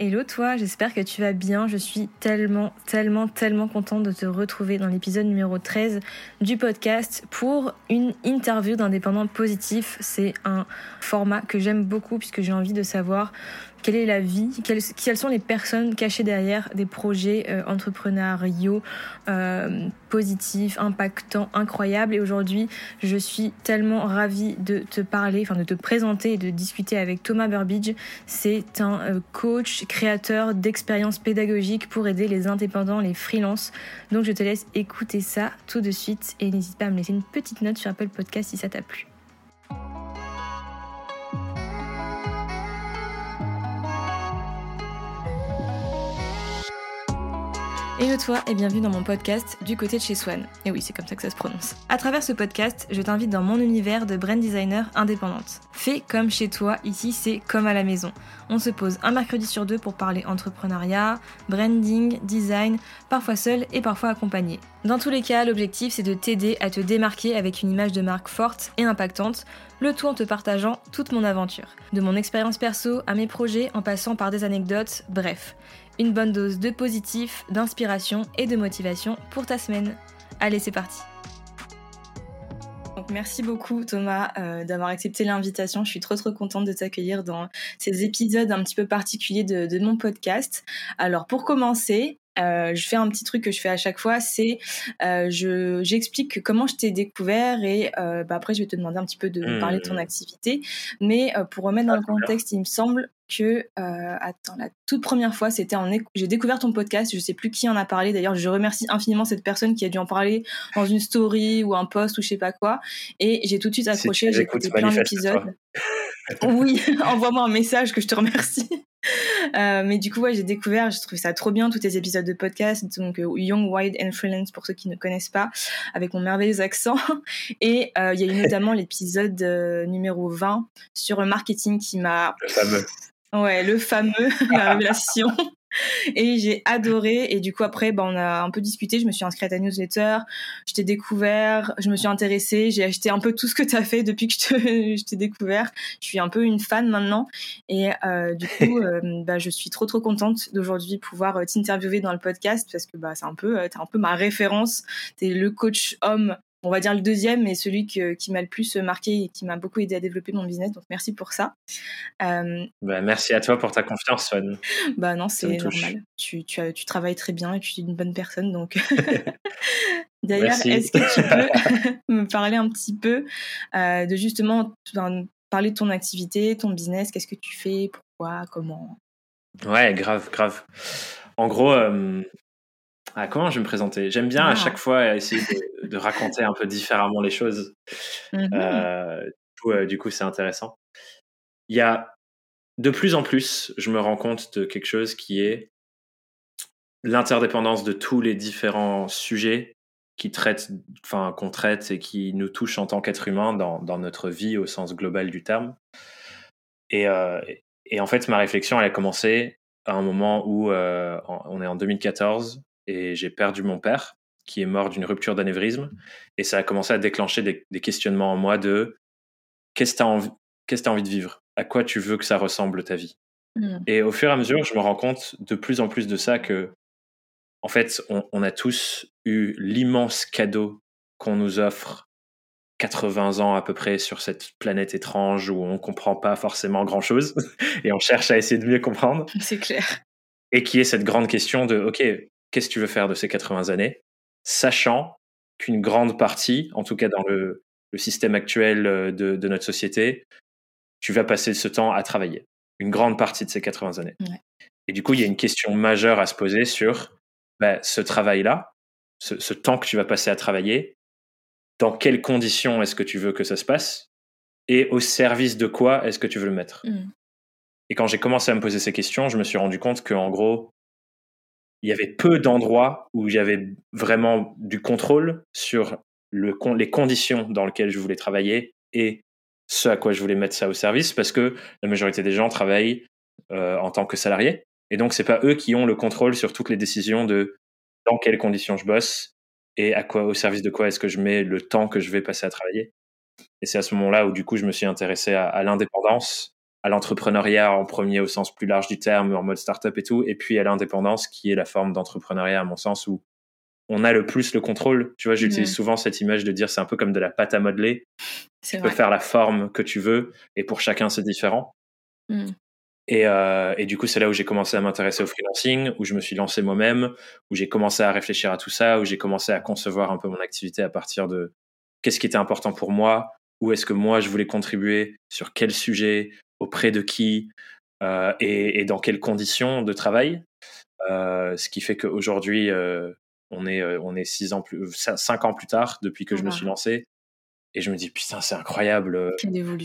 Hello toi, j'espère que tu vas bien. Je suis tellement, tellement, tellement contente de te retrouver dans l'épisode numéro 13 du podcast pour une interview d'indépendant positif. C'est un format que j'aime beaucoup puisque j'ai envie de savoir quelle est la vie, quelles, sont les personnes cachées derrière des projets euh, entrepreneuriaux euh, positifs, impactants, incroyables? Et aujourd'hui, je suis tellement ravie de te parler, enfin de te présenter et de discuter avec Thomas Burbidge. C'est un euh, coach, créateur d'expériences pédagogiques pour aider les indépendants, les freelances. Donc je te laisse écouter ça tout de suite et n'hésite pas à me laisser une petite note sur Apple Podcast si ça t'a plu. Hello toi et bienvenue dans mon podcast Du côté de chez Swan. Et oui, c'est comme ça que ça se prononce. À travers ce podcast, je t'invite dans mon univers de brand designer indépendante. Fais comme chez toi, ici c'est comme à la maison. On se pose un mercredi sur deux pour parler entrepreneuriat, branding, design, parfois seul et parfois accompagné. Dans tous les cas, l'objectif c'est de t'aider à te démarquer avec une image de marque forte et impactante, le tout en te partageant toute mon aventure. De mon expérience perso à mes projets en passant par des anecdotes, bref une bonne dose de positif, d'inspiration et de motivation pour ta semaine. Allez, c'est parti. Donc, merci beaucoup Thomas euh, d'avoir accepté l'invitation. Je suis trop trop contente de t'accueillir dans ces épisodes un petit peu particuliers de, mon podcast. Alors pour commencer, euh, je fais un petit truc que je fais à chaque fois, c'est euh, je j'explique comment je t'ai découvert et bah, après je vais te demander un petit peu de parler de ton mmh. activité. Mais pour remettre dans le contexte, il me semble que euh, attends la toute première fois c'était en j'ai découvert ton podcast je sais plus qui en a parlé. D'ailleurs je remercie infiniment cette personne qui a dû en parler dans une story ou un post ou je sais pas quoi. Et j'ai tout de suite accroché j'ai écouté plein d'épisodes. Oui envoie-moi un message que je te remercie euh, mais du coup ouais j'ai découvert j'ai trouvé ça trop bien tous tes épisodes de podcast donc euh, Young Wide and Freelance pour ceux qui ne connaissent pas avec mon merveilleux accent. Et euh, il y a eu notamment l'épisode numéro 20 sur le marketing qui m'a fameux. Ouais, le fameux, la révélation. Et j'ai adoré. Et du coup, après, bah, on a un peu discuté. Je me suis inscrite à ta newsletter. Je t'ai découvert. Je me suis intéressée. J'ai acheté un peu tout ce que tu as fait depuis que je t'ai découvert. Je suis un peu une fan maintenant. Et euh, du coup, euh, bah, je suis trop, trop contente d'aujourd'hui pouvoir euh, t'interviewer dans le podcast parce que bah, c'est un peu, t'es un peu ma référence. T'es le coach homme on va dire le deuxième, mais celui qui m'a le plus marqué et qui m'a beaucoup aidé à développer mon business. Donc merci pour ça. Euh, bah, merci à toi pour ta confiance, Swan. Bah non, c'est normal. Tu, tu, tu, travailles très bien et tu es une bonne personne. Donc d'ailleurs, est-ce que tu peux me parler un petit peu euh, de justement parler de ton activité, ton business, qu'est-ce que tu fais, pourquoi, comment? Ouais, grave, grave. En gros, euh, ah, comment je vais me présenter? J'aime bien à chaque fois essayer de, raconter un peu différemment les choses. Mmh euh, du coup, c'est intéressant. Il y a de plus en plus, je me rends compte de quelque chose qui est l'interdépendance de tous les différents sujets qui traitent, enfin, qu'on traite et qui nous touchent en tant qu'être humain dans, dans, notre vie au sens global du terme. Et, euh, et, en fait, ma réflexion, elle a commencé à un moment où euh, on est en 2014 et j'ai perdu mon père qui est mort d'une rupture d'anévrisme et ça a commencé à déclencher des, questionnements en moi de qu'est-ce que tu as que as envie de vivre? À quoi tu veux que ça ressemble ta vie? Mmh. et au fur et à mesure je me rends compte de plus en plus de ça que en fait on, a tous eu l'immense cadeau qu'on nous offre 80 ans à peu près sur cette planète étrange où on comprend pas forcément grand chose et on cherche à essayer de mieux comprendre. C'est clair. Et qui est cette grande question de, OK, qu'est-ce que tu veux faire de ces 80 années, sachant qu'une grande partie, en tout cas dans le, système actuel euh, de, notre société, tu vas passer ce temps à travailler, une grande partie de ces 80 années. Et du coup, il y a une question majeure à se poser sur bah, ce travail-là, ce, temps que tu vas passer à travailler, dans quelles conditions est-ce que tu veux que ça se passe et au service de quoi est-ce que tu veux le mettre? Mmh. Et quand j'ai commencé à me poser ces questions, je me suis rendu compte qu'en gros, il y avait peu d'endroits où j'avais vraiment du contrôle sur le, les conditions dans lesquelles je voulais travailler et ce à quoi je voulais mettre ça au service parce que la majorité des gens travaillent euh, en tant que salariés. Et donc c'est pas eux qui ont le contrôle sur toutes les décisions de dans quelles conditions je bosse et à quoi au service de quoi est-ce que je mets le temps que je vais passer à travailler. Et c'est à ce moment-là où du coup je me suis intéressé à l'indépendance à l'entrepreneuriat en premier au sens plus large du terme, en mode startup et tout, et puis à l'indépendance qui est la forme d'entrepreneuriat à mon sens où on a le plus le contrôle. Tu vois, j'utilise souvent cette image de dire c'est un peu comme de la pâte à modeler. Tu peux faire la forme que tu veux et pour chacun c'est différent. Mm. Et, euh, et, du coup, c'est là où j'ai commencé à m'intéresser au freelancing, où je me suis lancé moi-même, où j'ai commencé à réfléchir à tout ça, où j'ai commencé à concevoir un peu mon activité à partir de qu'est-ce qui était important pour moi, où est-ce que moi je voulais contribuer, sur quel sujet, auprès de qui euh, et, et, dans quelles conditions de travail. Euh, ce qui fait qu'aujourd'hui, euh, on est euh, on est six ans plus, cinq ans plus tard depuis que je me suis lancé. Et je me dis, putain, c'est incroyable.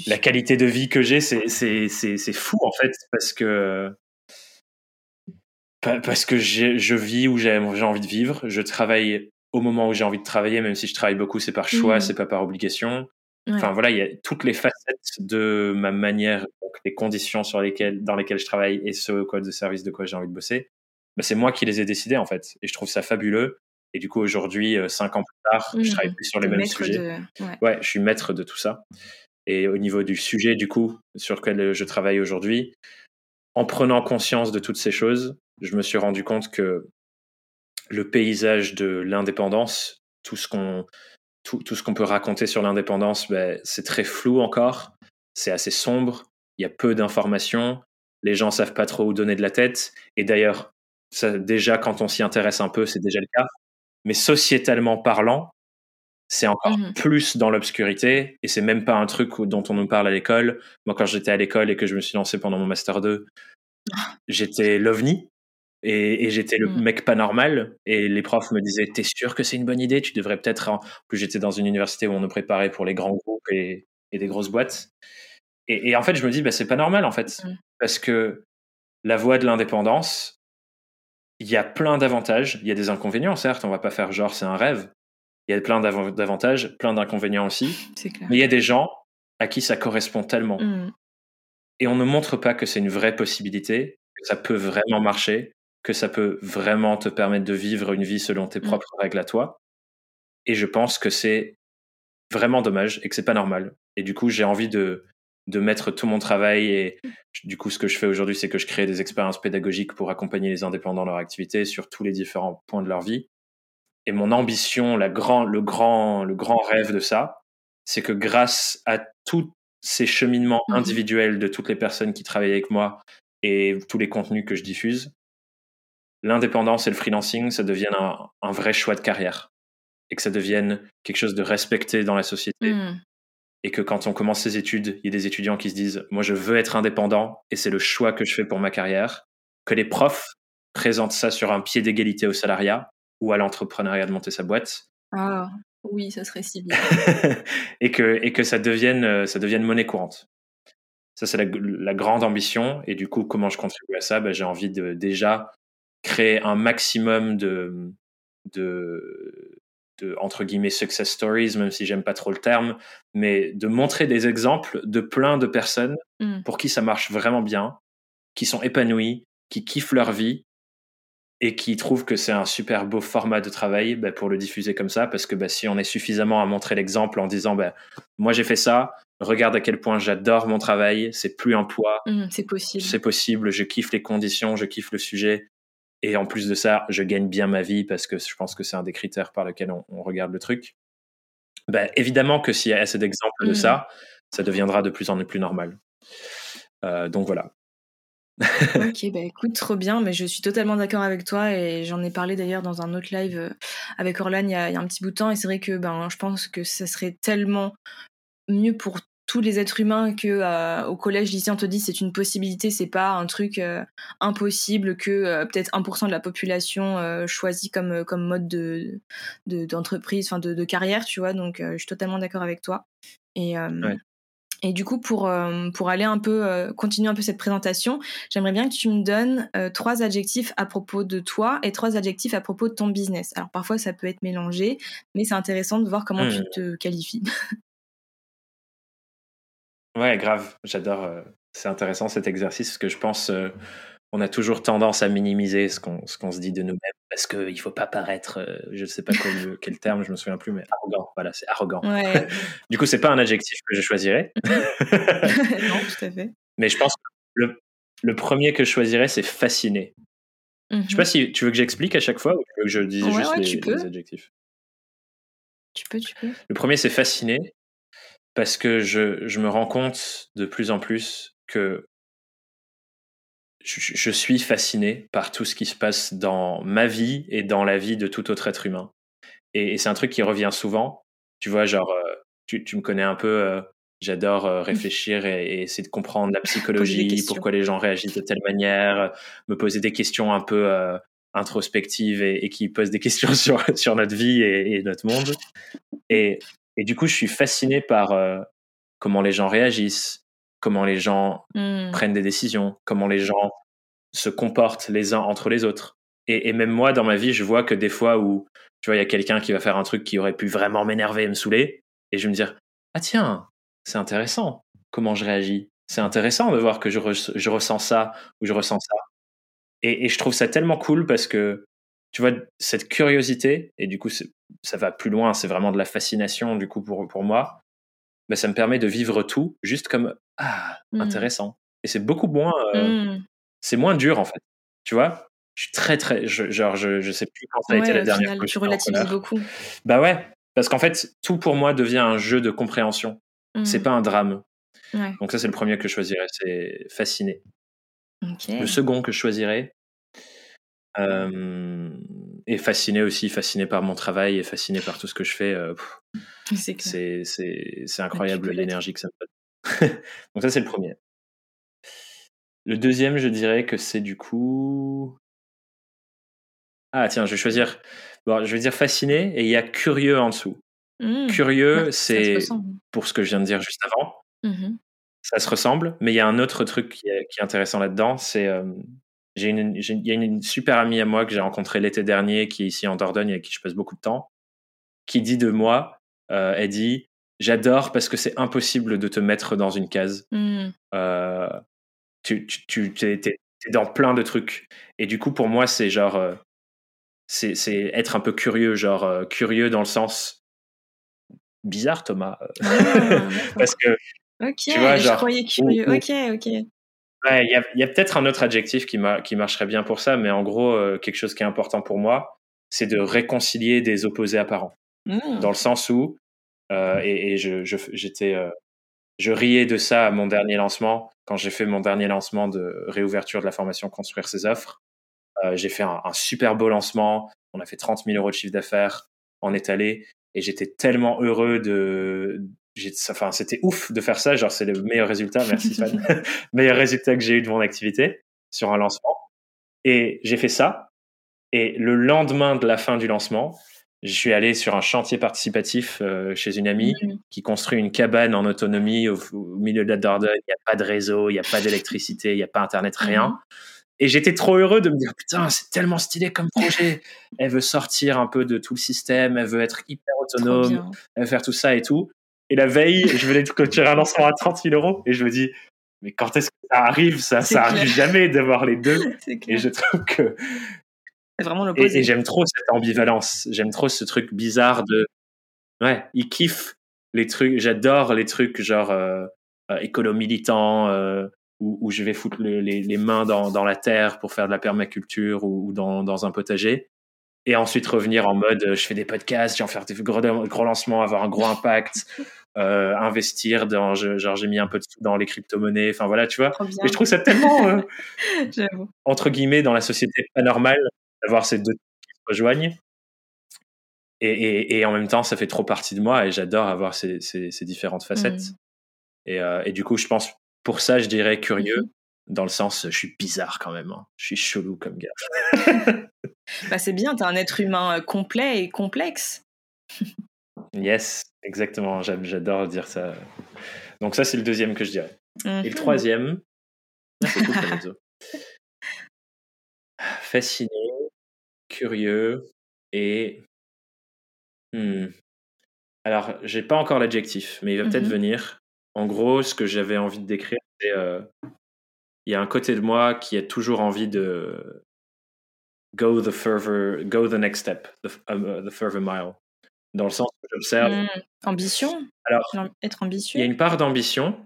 La qualité de vie que j'ai, c'est fou, en fait, parce que, parce que je vis où j'ai envie de vivre. Je travaille au moment où j'ai envie de travailler, même si je travaille beaucoup, c'est par choix, mmh. c'est pas par obligation. Enfin, voilà, il y a toutes les facettes de ma manière, les conditions sur lesquelles, dans lesquelles je travaille et ce code de service de quoi j'ai envie de bosser. Bah, c'est moi qui les ai décidés, en fait. Et je trouve ça fabuleux. Et du coup, aujourd'hui, euh, cinq ans plus tard, je travaille mmh. plus sur les mêmes sujets. Ouais. je suis maître de tout ça. Et au niveau du sujet, du coup, sur lequel je travaille aujourd'hui, en prenant conscience de toutes ces choses, je me suis rendu compte que le paysage de l'indépendance, tout ce qu'on tout, tout, ce qu'on peut raconter sur l'indépendance, ben, c'est très flou encore, c'est assez sombre, il y a peu d'informations, les gens savent pas trop où donner de la tête. Et d'ailleurs, déjà quand on s'y intéresse un peu, c'est déjà le cas mais sociétalement parlant, c'est encore mmh plus dans l'obscurité et c'est même pas un truc dont on nous parle à l'école. Moi, quand j'étais à l'école et que je me suis lancé pendant mon master 2, j'étais l'ovni et, j'étais le mmh. mec pas normal et les profs me disaient t'es sûr que c'est une bonne idée? Tu devrais peut-être. En plus, j'étais dans une université où on nous préparait pour les grands groupes et, des grosses boîtes. Et, en fait, je me dis bah c'est pas normal en fait mmh. parce que la voie de l'indépendance, il y a plein d'avantages. Il y a des inconvénients, certes, on va pas faire genre c'est un rêve. Il y a plein d'avantages, plein d'inconvénients aussi. Mais il y a des gens à qui ça correspond tellement. Mmh. Et on ne montre pas que c'est une vraie possibilité, que ça peut vraiment marcher, que ça peut vraiment te permettre de vivre une vie selon tes mmh. propres règles à toi. Et je pense que c'est vraiment dommage et que c'est pas normal. Et du coup, j'ai envie de, de mettre tout mon travail et du coup ce que je fais aujourd'hui c'est que je crée des expériences pédagogiques pour accompagner les indépendants dans leur activité sur tous les différents points de leur vie. Et mon ambition la grand, le grand le grand rêve de ça c'est que grâce à tous ces cheminements mmh individuels de toutes les personnes qui travaillent avec moi et tous les contenus que je diffuse l'indépendance et le freelancing ça devienne un, vrai choix de carrière et que ça devienne quelque chose de respecté dans la société. Mmh et que quand on commence ses études, il y a des étudiants qui se disent moi je veux être indépendant et c'est le choix que je fais pour ma carrière, que les profs présentent ça sur un pied d'égalité au salariat ou à l'entrepreneuriat de monter sa boîte. Ah oui, ça serait si bien. et que et que ça devienne euh, ça devienne monnaie courante. Ça c'est la, grande ambition et du coup comment je contribue à ça? Ben, j'ai envie de déjà créer un maximum de de de entre guillemets success stories, même si j'aime pas trop le terme, mais de montrer des exemples de plein de personnes mmh. pour qui ça marche vraiment bien, qui sont épanouies, qui kiffent leur vie et qui trouvent que c'est un super beau format de travail bah, pour le diffuser comme ça, parce que bah, si on est suffisamment à montrer l'exemple en disant bah, moi j'ai fait ça, regarde à quel point j'adore mon travail, c'est plus un poids, mmh, c'est possible, c'est possible, je kiffe les conditions, je kiffe le sujet, et en plus de ça, je gagne bien ma vie parce que je pense que c'est un des critères par lesquels on, regarde le truc. Ben, évidemment que s'il y a assez d'exemples de mmh. ça, ça deviendra de plus en plus normal. Euh, donc voilà. ok, bah écoute, trop bien, mais je suis totalement d'accord avec toi et j'en ai parlé d'ailleurs dans un autre live euh, avec Orlan il y, a, il y a un petit bout de temps et c'est vrai que ben, je pense que ça serait tellement mieux pour tous les êtres humains que euh, au collège lycée on te dit c'est une possibilité c'est pas un truc euh, impossible que euh, peut-être 1% de la population choisit comme comme mode de d'entreprise enfin de, carrière tu vois donc je suis totalement d'accord avec toi et Et du coup, pour, pour aller un peu, continuer un peu cette présentation, j'aimerais bien que tu me donnes trois adjectifs à propos de toi et trois adjectifs à propos de ton business. Alors parfois, ça peut être mélangé, mais c'est intéressant de voir comment tu mmh. te qualifies. Ouais, grave. J'adore. Euh, c'est intéressant cet exercice parce que je pense euh, on a toujours tendance à minimiser ce qu'on ce qu'on se dit de nous-mêmes parce qu'il ne faut pas paraître, euh, je ne sais pas quel, quel, terme, je me souviens plus, mais arrogant. Voilà, c'est arrogant. Ouais. du coup, c'est pas un adjectif que je choisirais. non, tout à fait. Mais je pense que le, le premier que je choisirais, c'est fasciné. Je sais pas mhm. si tu veux que j'explique à chaque fois ou tu veux que je dise juste les, adjectifs? Tu peux, tu peux. Le premier, c'est fasciné parce que je, je, me rends compte de plus en plus que je, je, suis fasciné par tout ce qui se passe dans ma vie et dans la vie de tout autre être humain. Et, c'est un truc qui revient souvent. Tu vois, genre, euh, tu, tu me connais un peu. Euh, j'adore euh, réfléchir et, essayer de comprendre la psychologie, pourquoi les gens réagissent de telle manière, me poser des questions un peu introspectives et, qui posent des questions sur, sur notre vie et, notre monde. Et, et du coup, je suis fasciné par comment les gens réagissent, comment les gens mmh. prennent des décisions, comment les gens se comportent les uns entre les autres. Et, et, même moi, dans ma vie, je vois que des fois où, tu vois, il y a quelqu'un qui va faire un truc qui aurait pu vraiment m'énerver et me saouler, et je vais me dire, ah tiens, c'est intéressant comment je réagis? C'est intéressant de voir que je, je, ressens ça ou je ressens ça. Et, et, je trouve ça tellement cool parce que, tu vois, cette curiosité, et du coup, ça va plus loin, c'est vraiment de la fascination, du coup, pour, pour moi, bah, ça me permet de vivre tout juste comme, ah, mmh. intéressant. Et c'est beaucoup moins, euh, mmh. c'est moins dur, en fait. Tu vois? Je suis très très genre je, je sais plus quand ça a été la dernière fois tu relativises beaucoup bah ouais parce qu'en fait tout pour moi devient un jeu de compréhension c'est mmh. pas un drame donc ça c'est le premier que je choisirais c'est fasciné le second que je choisirais euh, est fasciné aussi fasciné par mon travail et fasciné par tout ce que je fais euh, c'est incroyable l'énergie que ça me donne donc ça c'est le premier le deuxième, je dirais que c'est du coup ah tiens, je vais choisir. Bon, je vais dire fasciné et il y a curieux en dessous. Mmh. Curieux, c'est pour ce que je viens de dire juste avant. Mmh ça se ressemble, mais il y a un autre truc qui est, intéressant là-dedans. C'est euh, j'ai une, il y a une super amie à moi que j'ai rencontrée l'été dernier, qui est ici en Dordogne, avec qui je passe beaucoup de temps, qui dit de moi, euh, elle dit, j'adore parce que c'est impossible de te mettre dans une case. Mmh. Euh, tu, tu, tu es, dans plein de trucs. Et du coup, pour moi, c'est genre, euh, c'est être un peu curieux, genre euh, curieux dans le sens bizarre, Thomas. Ah, Parce que. Ok, tu vois, je croyais curieux. ok, ok. Il y a, y a peut-être un autre adjectif qui, qui marcherait bien pour ça, mais en gros, euh, quelque chose qui est important pour moi, c'est de réconcilier des opposés apparents. Mmh. Dans le sens où, euh, et, et, je, j'étais, je riais de ça à mon dernier lancement, quand j'ai fait mon dernier lancement de réouverture de la formation Construire ses offres. Euh, j'ai fait un, super beau lancement. On a fait 30 000 euros de chiffre d'affaires en étalé. Et j'étais tellement heureux de. Enfin, c'était ouf de faire ça. Genre, c'est le meilleur résultat. Merci, Fan. meilleur résultat que j'ai eu de mon activité sur un lancement. Et j'ai fait ça. Et le lendemain de la fin du lancement, je suis allé sur un chantier participatif euh, chez une amie mmh. qui construit une cabane en autonomie au, milieu de la Dordogne. Il n'y a pas de réseau, il n'y a pas d'électricité, il n'y a pas Internet, rien. Mmh. Et j'étais trop heureux de me dire putain, c'est tellement stylé comme projet. elle veut sortir un peu de tout le système, elle veut être hyper autonome, elle veut faire tout ça et tout. Et la veille, je venais de clôturer un lancement à 30 000 euros et je me dis, mais quand est-ce que ça arrive Ça, ça arrive jamais d'avoir les deux. Et je trouve que. C'est vraiment l'opposé. Et, j'aime trop cette ambivalence. J'aime trop ce truc bizarre de. Ouais, il kiffe les trucs. J'adore les trucs genre euh, euh écolo militant, euh, où, je vais foutre les, mains dans, la terre pour faire de la permaculture ou, dans, un potager. Et ensuite revenir en mode, je fais des podcasts, j'ai en faire des gros, gros lancements, avoir un gros impact, euh, investir dans, genre j'ai mis un peu de dans les crypto-monnaies, enfin voilà, tu vois. Et je trouve ça tellement, euh, entre guillemets, dans la société pas normale d'avoir ces deux qui se rejoignent. Et, en même temps, ça fait trop partie de moi et j'adore avoir ces, différentes facettes. Mmh. Et, euh, et, du coup, je pense pour ça, je dirais curieux, mmh dans le sens, je suis bizarre quand même. Hein. Je suis chelou comme gars. bah, c'est bien, tu es un être humain complet et complexe. yes, exactement. J'adore dire ça. Donc ça, c'est le deuxième que je dirais. Et le mmh troisième, fasciné, curieux et... Hmm. Alors, j'ai pas encore l'adjectif, mais il va peut-être mmh venir. En gros, ce que j'avais envie de décrire, c'est euh, il y a un côté de moi qui a toujours envie de go the further, go the next step, the, um, further mile. Dans le sens que j'observe. Mmh, ambition Alors, être ambitieux. Il y a une part d'ambition,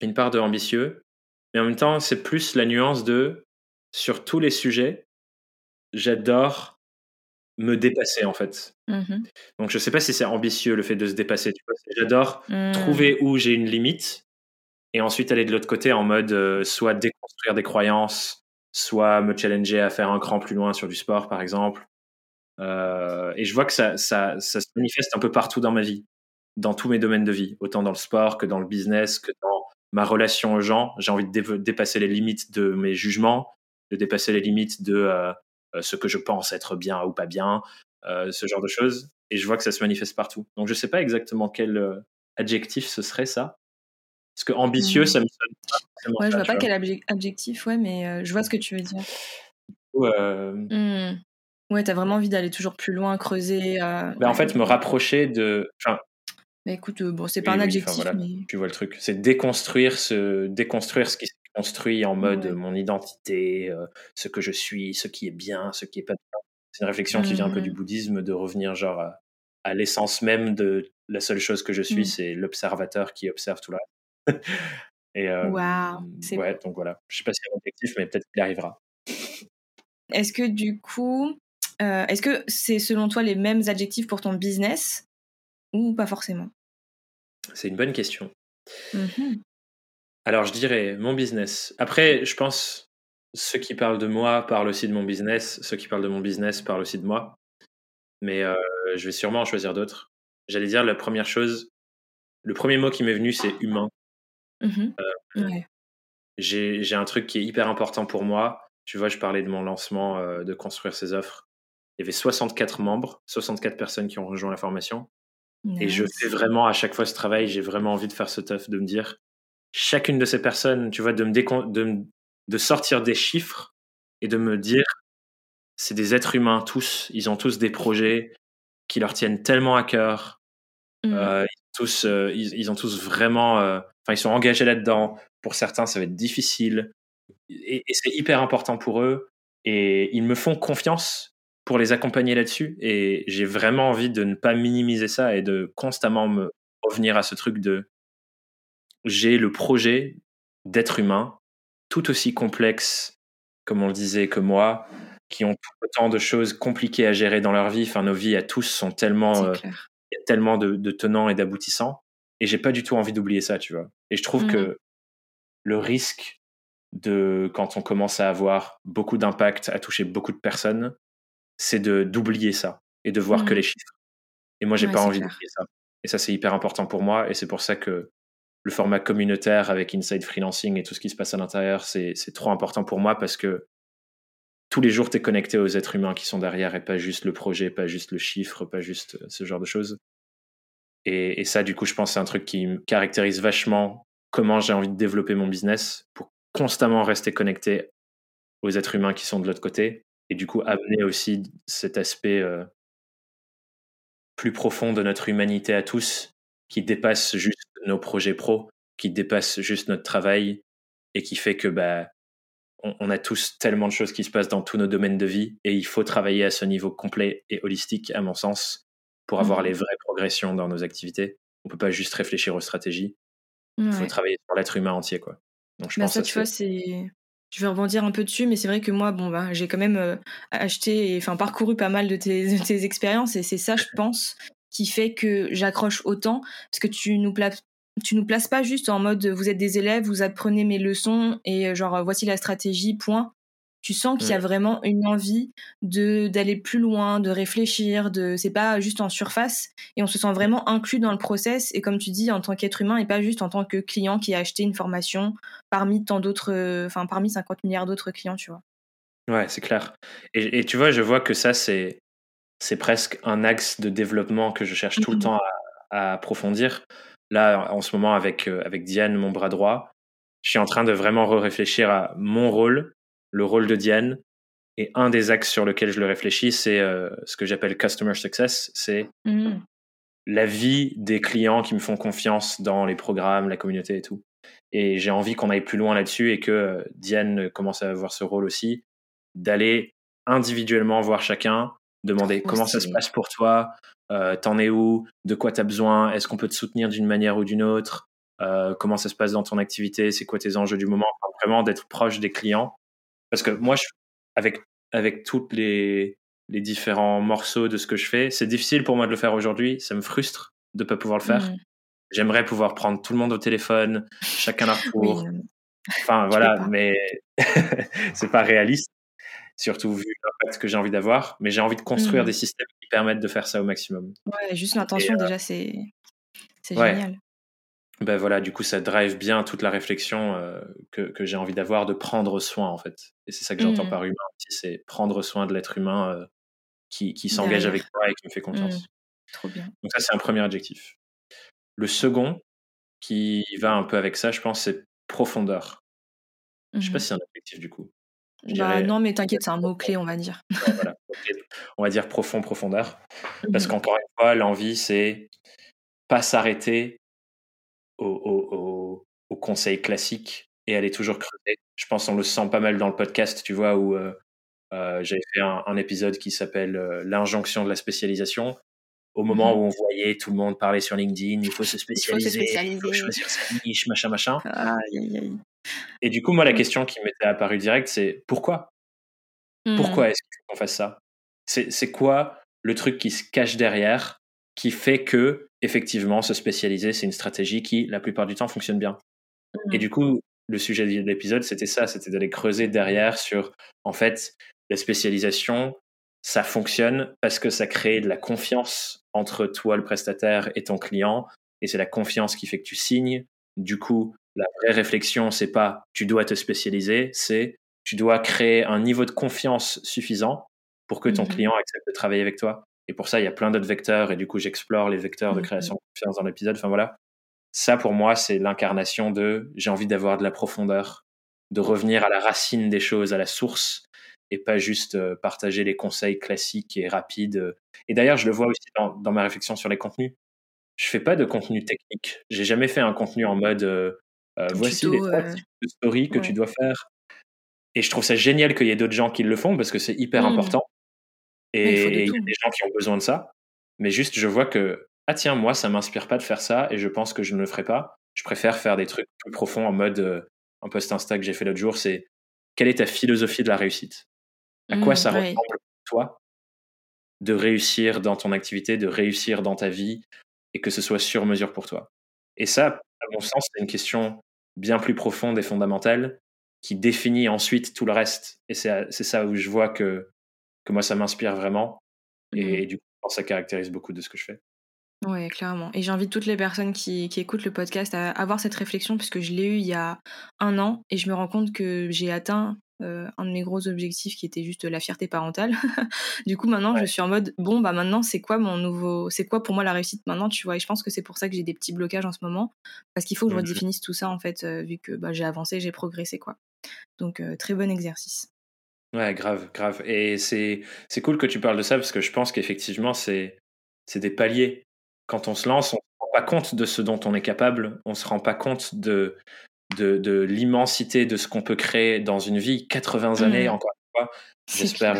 une part de ambitieux, mais en même temps, c'est plus la nuance de sur tous les sujets, j'adore me dépasser en fait. Mmh Donc je sais pas si c'est ambitieux le fait de se dépasser. J'adore mmh. trouver où j'ai une limite et ensuite aller de l'autre côté en mode euh, soit déconstruire des croyances, soit me challenger à faire un cran plus loin sur du sport par exemple. Euh, et je vois que ça, ça, ça, se manifeste un peu partout dans ma vie, dans tous mes domaines de vie, autant dans le sport que dans le business, que dans ma relation aux gens. J'ai envie de dépasser les limites de mes jugements, de dépasser les limites de euh, euh, ce que je pense être bien ou pas bien, euh, ce genre de choses. Et je vois que ça se manifeste partout. Donc je ne sais pas exactement quel adjectif ce serait ça. Parce que ambitieux, ça me sonne Ouais, je vois pas quel adjectif, ouais, mais je vois ce que tu veux dire. Mmh. Ouais, t'as vraiment envie d'aller toujours plus loin, creuser. Ben, en fait, me rapprocher de. Enfin, bah, écoute, bon, c'est pas un adjectif. mais... Tu vois le truc. C'est déconstruire ce, déconstruire ce qui construit en mode mon identité, euh, ce que je suis, ce qui est bien, ce qui est pas bien. C'est une réflexion qui vient un peu du mmh. bouddhisme, de revenir genre à, l'essence même de la seule chose que je suis, mmh. c'est l'observateur qui observe tout le reste. Et euh, ouais, donc voilà. Je sais pas si c'est un objectif, mais peut-être qu'il arrivera. Est-ce que du coup, euh, est-ce que c'est selon toi les mêmes adjectifs pour ton business ou pas forcément? C'est une bonne question. Mmh alors, je dirais mon business. Après, je pense ceux qui parlent de moi parlent aussi de mon business. Ceux qui parlent de mon business parlent aussi de moi. Mais euh, je vais sûrement en choisir d'autres. J'allais dire la première chose, le premier mot qui m'est venu, c'est humain. Mmh euh, j'ai un truc qui est hyper important pour moi. Tu vois, je parlais de mon lancement, euh, de construire ces offres. Il y avait 64 membres, 64 personnes qui ont rejoint la formation. Et je fais vraiment à chaque fois ce travail, j'ai vraiment envie de faire ce taf, de me dire, chacune de ces personnes, tu vois, de, me de, de sortir des chiffres et de me dire, c'est des êtres humains tous, ils ont tous des projets qui leur tiennent tellement à cœur. Mmh. Euh, ils, tous, euh, ils, ont tous vraiment, euh, enfin, ils sont engagés là-dedans. Pour certains, ça va être difficile. Et, et c'est hyper important pour eux. Et ils me font confiance pour les accompagner là-dessus. Et j'ai vraiment envie de ne pas minimiser ça et de constamment me revenir à ce truc de j'ai le projet d'être humain tout aussi complexe, comme on le disait, que moi, qui ont autant de choses compliquées à gérer dans leur vie. Enfin, nos vies à tous sont tellement, euh, y a tellement de, tenants et d'aboutissants. Et j'ai pas du tout envie d'oublier ça, tu vois. Et je trouve que mmh. le risque de, quand on commence à avoir beaucoup d'impact, à toucher beaucoup de personnes, c'est de d'oublier ça et de voir que mmh. les chiffres. Et moi, j'ai pas envie d'oublier ça. Et ça, c'est hyper important pour moi. Et c'est pour ça que le format communautaire avec Inside Freelancing et tout ce qui se passe à l'intérieur, c'est trop important pour moi parce que tous les jours, tu es connecté aux êtres humains qui sont derrière et pas juste le projet, pas juste le chiffre, pas juste euh, ce genre de choses. Et, ça, du coup, je pense c'est un truc qui me caractérise vachement comment j'ai envie de développer mon business pour constamment rester connecté aux êtres humains qui sont de l'autre côté et du coup amener aussi cet aspect euh, plus profond de notre humanité à tous qui dépasse juste nos projets pro, qui dépasse juste notre travail et qui fait que bah, on, a tous tellement de choses qui se passent dans tous nos domaines de vie et il faut travailler à ce niveau complet et holistique, à mon sens, pour avoir les mmh. vraies progressions dans nos activités. On peut pas juste réfléchir aux stratégies. Il faut travailler sur l'être humain entier, quoi. Donc je bah, pense ça, tu vois, c'est je vais rebondir un peu dessus, mais c'est vrai que moi, bon, bah, j'ai quand même euh, acheté, enfin parcouru pas mal de tes, de tes expériences, et c'est ça, je pense, qui fait que j'accroche autant parce que tu nous places tu nous places pas juste en mode vous êtes des élèves, vous apprenez mes leçons et euh, genre voici la stratégie, point. Tu sens qu'il y a vraiment une envie de d'aller plus loin, de réfléchir, de c'est pas juste en surface et on se sent vraiment inclus dans le process et comme tu dis en tant qu'être humain et pas juste en tant que client qui a acheté une formation parmi tant d'autres euh, enfin parmi 50 milliards d'autres clients, tu vois. Ouais, c'est clair. Et, et, tu vois, je vois que ça c'est c'est presque un axe de développement que je cherche tout le mmh temps à, approfondir. Là, en ce moment, avec, euh, avec Diane, mon bras droit, je suis en train de vraiment réfléchir à mon rôle, le rôle de Diane. Et un des axes sur lequel je le réfléchis, c'est euh, ce que j'appelle customer success. C'est mmh. la vie des clients qui me font confiance dans les programmes, la communauté et tout. Et j'ai envie qu'on aille plus loin là-dessus et que euh, Diane commence à avoir ce rôle aussi, d'aller individuellement voir chacun, demander comment ça se passe pour toi, euh, t'en es où, de quoi tu as besoin, est-ce qu'on peut te soutenir d'une manière ou d'une autre, euh, comment ça se passe dans ton activité, c'est quoi tes enjeux du moment, vraiment d'être proche des clients. Parce que moi, je, avec, avec toutes les, les différents morceaux de ce que je fais, c'est difficile pour moi de le faire aujourd'hui, ça me frustre de ne pas pouvoir le faire. Mmh. J'aimerais pouvoir prendre tout le monde au téléphone, chacun leur tour. Enfin, voilà, mais c'est pas réaliste, surtout vu l'impact que j'ai envie d'avoir. Mais j'ai envie de construire mmh. des systèmes qui permettent de faire ça au maximum. Ouais, juste l'intention, euh, déjà, c'est génial. Ben voilà, du coup, ça drive bien toute la réflexion euh, que, que j'ai envie d'avoir, de prendre soin, en fait. Et c'est ça que j'entends mmh. par humain c'est prendre soin de l'être humain euh, qui, qui s'engage avec toi et qui me fait confiance. Trop bien. Donc ça, c'est un premier adjectif. Le second, qui va un peu avec ça, je pense, c'est profondeur. Je sais pas mmh si c'est un adjectif du coup. Bah, non, mais t'inquiète, c'est un mot-clé, on va dire. On va dire profond, profondeur. Parce mmh qu'encore une fois, l'envie, c'est pas s'arrêter au, au, au, conseil classique et aller toujours creuser. Je pense qu'on le sent pas mal dans le podcast, tu vois, où euh, euh, j'avais fait un, épisode qui s'appelle euh, L'injonction de la spécialisation au moment mhm. où on voyait tout le monde parler sur LinkedIn, il faut se spécialiser, il faut, choisir sa niche, machin, machin. Et du coup, moi, la question qui m'était apparue direct, c'est pourquoi? Pourquoi hmm. est-ce qu'on fasse ça? C'est quoi le truc qui se cache derrière, qui fait que, effectivement, se spécialiser, c'est une stratégie qui, la plupart du temps, fonctionne bien. Et hmm. du coup, le sujet de l'épisode, c'était ça, c'était d'aller creuser derrière sur, en fait, la spécialisation, ça fonctionne parce que ça crée de la confiance entre toi, le prestataire, et ton client. Et c'est la confiance qui fait que tu signes. Du coup, la vraie réflexion, c'est pas tu dois te spécialiser, c'est tu dois créer un niveau de confiance suffisant pour que ton mhm. client accepte de travailler avec toi. Et pour ça, il y a plein d'autres vecteurs. Et du coup, j'explore les vecteurs de création de confiance dans l'épisode. Enfin voilà. Ça, pour moi, c'est l'incarnation de j'ai envie d'avoir de la profondeur, de revenir à la racine des choses, à la source, et pas juste euh, partager les conseils classiques et rapides. Et d'ailleurs, je le vois aussi dans, ma réflexion sur les contenus. Je fais pas de contenu technique. J'ai jamais fait un contenu en mode euh, euh, voici les trois stories que tu dois faire. Et je trouve ça génial qu'il y ait d'autres gens qui le font parce que c'est hyper mmh. important. Et il y a des gens qui ont besoin de ça. Mais juste, je vois que ah tiens, moi, ça m'inspire pas de faire ça et je pense que je ne le ferai pas. Je préfère faire des trucs plus profonds en mode un post Insta que j'ai fait l'autre jour, c'est quelle est ta philosophie de la réussite? À quoi mmh, ça ressemble pour toi de réussir dans ton activité, de réussir dans ta vie et que ce soit sur mesure pour toi? Et ça, à mon sens, c'est une question bien plus profonde et fondamentale qui définit ensuite tout le reste. Et c'est ça où je vois que, que moi, ça m'inspire vraiment. Et, mmh. du coup, ça caractérise beaucoup de ce que je fais. Oui, clairement. Et j'invite toutes les personnes qui, qui, écoutent le podcast à avoir cette réflexion, puisque je l'ai eu il y a un an, et je me rends compte que j'ai atteint euh, un de mes gros objectifs qui était juste la fierté parentale. du coup, maintenant, je suis en mode bon, bah maintenant, c'est quoi mon nouveau, c'est quoi pour moi la réussite maintenant, tu vois? Et je pense que c'est pour ça que j'ai des petits blocages en ce moment, parce qu'il faut que je redéfinisse tout ça en fait, euh, vu que bah, j'ai avancé, j'ai progressé quoi. Donc euh, très bon exercice. Ouais, grave, grave. Et c'est c'est cool que tu parles de ça parce que je pense qu'effectivement c'est c'est des paliers. Quand on se lance, on se rend pas compte de ce dont on est capable, on se rend pas compte de de, l'immensité de ce qu'on peut créer dans une vie. 80 années, mmh. encore une fois. J'espère,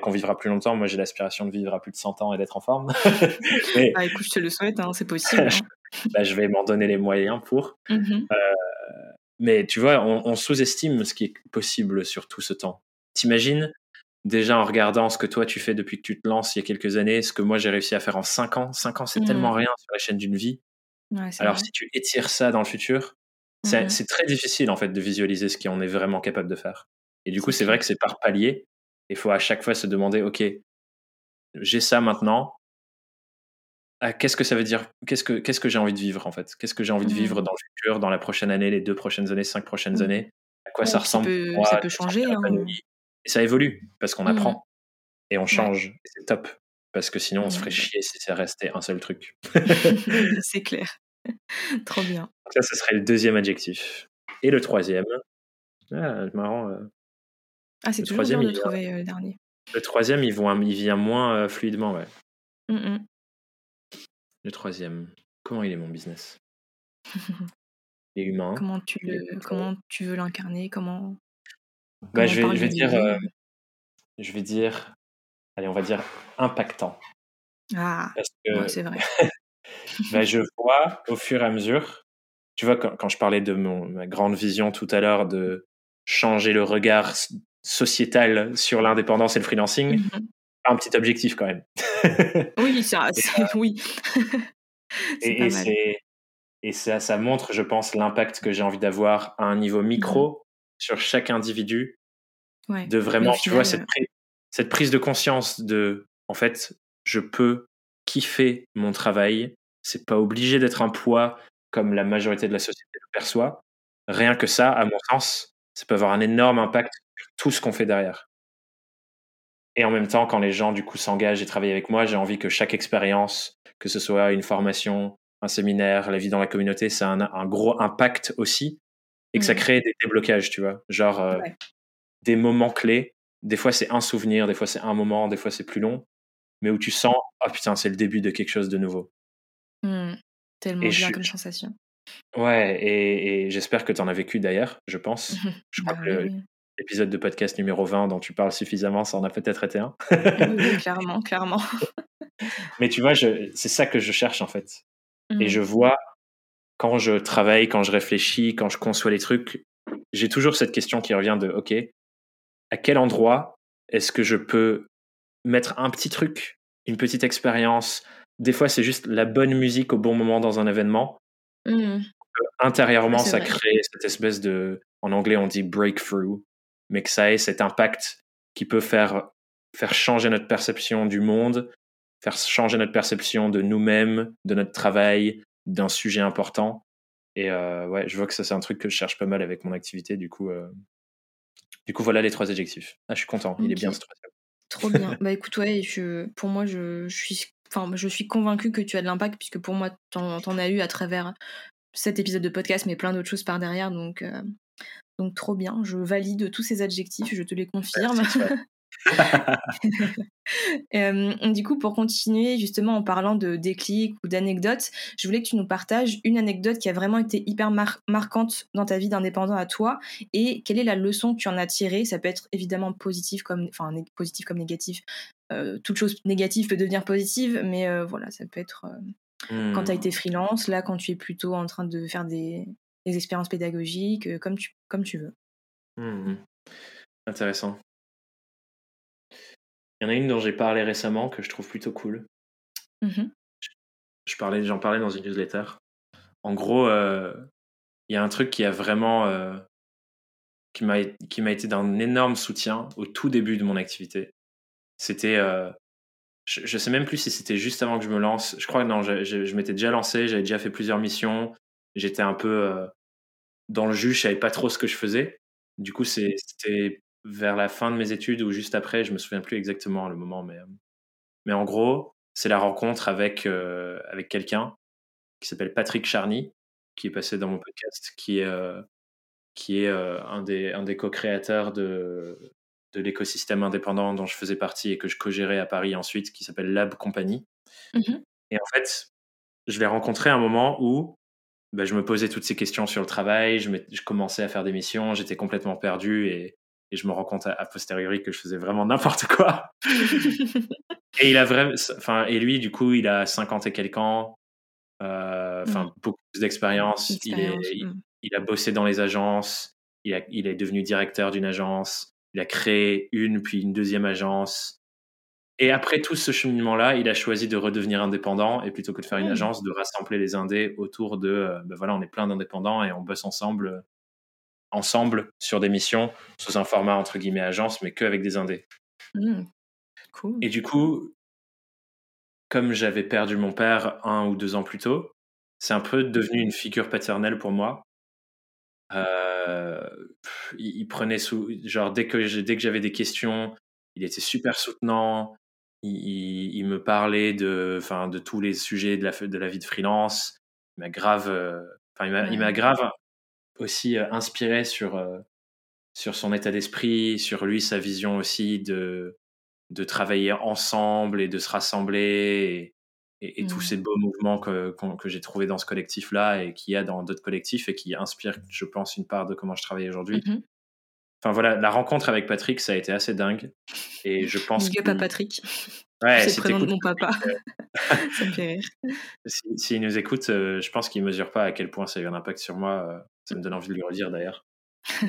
qu'on vivra plus longtemps. Moi, j'ai l'aspiration de vivre à plus de 100 ans et d'être en forme. mais, ah, écoute, je te le souhaite, hein, c'est possible. Hein. bah, je vais m'en donner les moyens pour. Mmh euh, mais tu vois, on, sous-estime ce qui est possible sur tout ce temps. T'imagines déjà en regardant ce que toi tu fais depuis que tu te lances il y a quelques années, ce que moi j'ai réussi à faire en 5 ans. 5 ans, c'est mmh. tellement rien sur la chaîne d'une vie. Alors si tu étires ça dans le futur, Mmh c'est très difficile en fait de visualiser ce qu'on est vraiment capable de faire. Et du coup, c'est vrai que c'est par palier. Il faut à chaque fois se demander, ok, j'ai ça maintenant. Ah, qu'est-ce que ça veut dire? Qu'est-ce que qu'est-ce que j'ai envie de vivre en fait? Qu'est-ce que j'ai envie de vivre mmh. dans le futur, dans la prochaine année, les deux prochaines années, cinq prochaines années? À quoi ça ressemble Ça peut, changer. Hein. Et ça évolue parce qu'on apprend et on change. C'est top parce que sinon on se ferait chier si ça restait un seul truc. c'est clair. Trop bien. Ça, ce serait le deuxième adjectif. Et le troisième. Ah, marrant. Euh, ah, c'est toujours dur de trouver euh, le dernier. Le troisième, il, vient, il vient moins euh, fluidement, ouais. Mmh le troisième. Comment il est mon business? Il est humain. Comment tu, le, comment tu veux l'incarner? Comment. Bah, je, vais, je vais dire. je vais dire. Allez, on va dire impactant. Ah, c'est vrai. bah, je vois au fur et à mesure tu vois, quand, je parlais de mon, ma grande vision tout à l'heure de changer le regard sociétal sur l'indépendance et le freelancing, mm-hmm. un petit objectif quand même. oui, ça, oui. et, et, ça, ça montre, je pense, l'impact que j'ai envie d'avoir à un niveau micro mm-hmm. Sur chaque individu. de vraiment, tu vois, cette, euh cette prise de conscience de, en fait, je peux kiffer mon travail. C'est pas obligé d'être un poids comme la majorité de la société le perçoit. Rien que ça, à mon sens, ça peut avoir un énorme impact sur tout ce qu'on fait derrière. Et en même temps, quand les gens du coup s'engagent et travaillent avec moi, j'ai envie que chaque expérience, que ce soit une formation, un séminaire, la vie dans la communauté, ça a un, gros impact aussi et que ça mmh. crée des déblocages, tu vois, genre euh, des moments clés. Des fois c'est un souvenir, des fois c'est un moment, des fois c'est plus long, mais où tu sens, oh putain, c'est le début de quelque chose de nouveau. Mmh. Tellement bien comme sensation. Ouais, et, j'espère que tu en as vécu d'ailleurs, je pense. Je crois bah que l'épisode de podcast numéro 20 dont tu parles suffisamment, ça en a peut-être été un. oui, clairement, clairement. Mais tu vois, c'est ça que je cherche en fait. Et je mmh. vois, quand je travaille, quand je réfléchis, quand je conçois les trucs, j'ai toujours cette question qui revient de, OK, à quel endroit est-ce que je peux mettre un petit truc, une petite expérience, des fois, c'est juste la bonne musique au bon moment dans un événement. Mmh. Intérieurement, ça crée cette espèce de, en anglais, on dit breakthrough, mais que ça ait cet impact qui peut faire, faire changer notre perception du monde, faire changer notre perception de nous-mêmes, de notre travail, d'un sujet important. Et euh, ouais, je vois que ça, c'est un truc que je cherche pas mal avec mon activité. Du coup, euh, du coup voilà les trois adjectifs. Ah, je suis content, il est bien ce troisième. Trop bien. bah écoute, ouais, je, pour moi, je, je suis enfin, je suis convaincue que tu as de l'impact, puisque pour moi, t'en, en as eu à travers cet épisode de podcast, mais plein d'autres choses par derrière. Donc, euh, donc trop bien. Je valide tous ces adjectifs, je te les confirme. Euh, du coup, pour continuer justement en parlant de déclics ou d'anecdotes, je voulais que tu nous partages une anecdote qui a vraiment été hyper marquante dans ta vie d'indépendant à toi et quelle est la leçon que tu en as tirée? Ça peut être évidemment positif comme, enfin, positif comme négatif. Euh, toute chose négative peut devenir positive, mais euh, voilà, ça peut être quand tu as été hmm. freelance, là, quand tu es plutôt en train de faire des, expériences pédagogiques, comme, tu, comme tu veux. Hmm. Intéressant. Il y en a une dont j'ai parlé récemment que je trouve plutôt cool. Mmh je parlais, j'en parlais dans une newsletter. En gros, euh, il y a un truc qui a vraiment euh, qui m'a qui m'a été d'un énorme soutien au tout début de mon activité. C'était, euh, je, ne sais même plus si c'était juste avant que je me lance. Je crois que non, je, je, m'étais déjà lancé, j'avais déjà fait plusieurs missions. J'étais un peu dans le jus, je savais pas trop ce que je faisais. Du coup, c'était vers la fin de mes études ou juste après, je me souviens plus exactement le moment, mais, mais en gros, c'est la rencontre avec, euh, avec quelqu'un qui s'appelle Patrick Charny, qui est passé dans mon podcast, qui est, euh, qui est euh, un des, un des co-créateurs de, de l'écosystème indépendant dont je faisais partie et que je co-gérais à Paris ensuite, qui s'appelle Lab Company. Mmh et en fait, je l'ai rencontré à un moment où bah, je me posais toutes ces questions sur le travail, je, je commençais à faire des missions, j'étais complètement perdu et, et je me rends compte a, posteriori que je faisais vraiment n'importe quoi. et il a vraiment, enfin, et lui, du coup, il a 50 et quelques ans, euh, enfin, mm. beaucoup d'expérience. Il, mm. il, a bossé dans les agences, il, a, il est devenu directeur d'une agence, il a créé une puis une deuxième agence. Et après tout ce cheminement-là, il a choisi de redevenir indépendant et plutôt que de faire une mm. agence, de rassembler les indés autour de, euh, ben voilà, on est plein d'indépendants et on bosse ensemble ensemble sur des missions sous un format entre guillemets agence, mais qu'avec des indés. Mmh. Cool. Et du coup, comme j'avais perdu mon père un ou deux ans plus tôt, c'est un peu devenu une figure paternelle pour moi. Euh, il, prenait sous, genre dès que dès que j'avais des questions, il était super soutenant. Il, me parlait de, enfin, de tous les sujets de la, de la vie de freelance. Il m'a grave, euh, enfin, il m'a grave aussi euh, inspiré sur, euh, sur son état d'esprit, sur lui, sa vision aussi de, de travailler ensemble et de se rassembler et, et, tous mmh. ces beaux mouvements que, que j'ai trouvés dans ce collectif-là et qu'il y a dans d'autres collectifs et qui inspirent, je pense, une part de comment je travaille aujourd'hui. Mmh enfin voilà, la rencontre avec Patrick, ça a été assez dingue. Et je pense. Big up à Patrick. Ouais, c'est le prénom de mon papa. ça me fait rire. S'il si, nous écoute, je pense qu'il ne mesure pas à quel point ça a eu un impact sur moi. Ça me donne envie de lui redire d'ailleurs.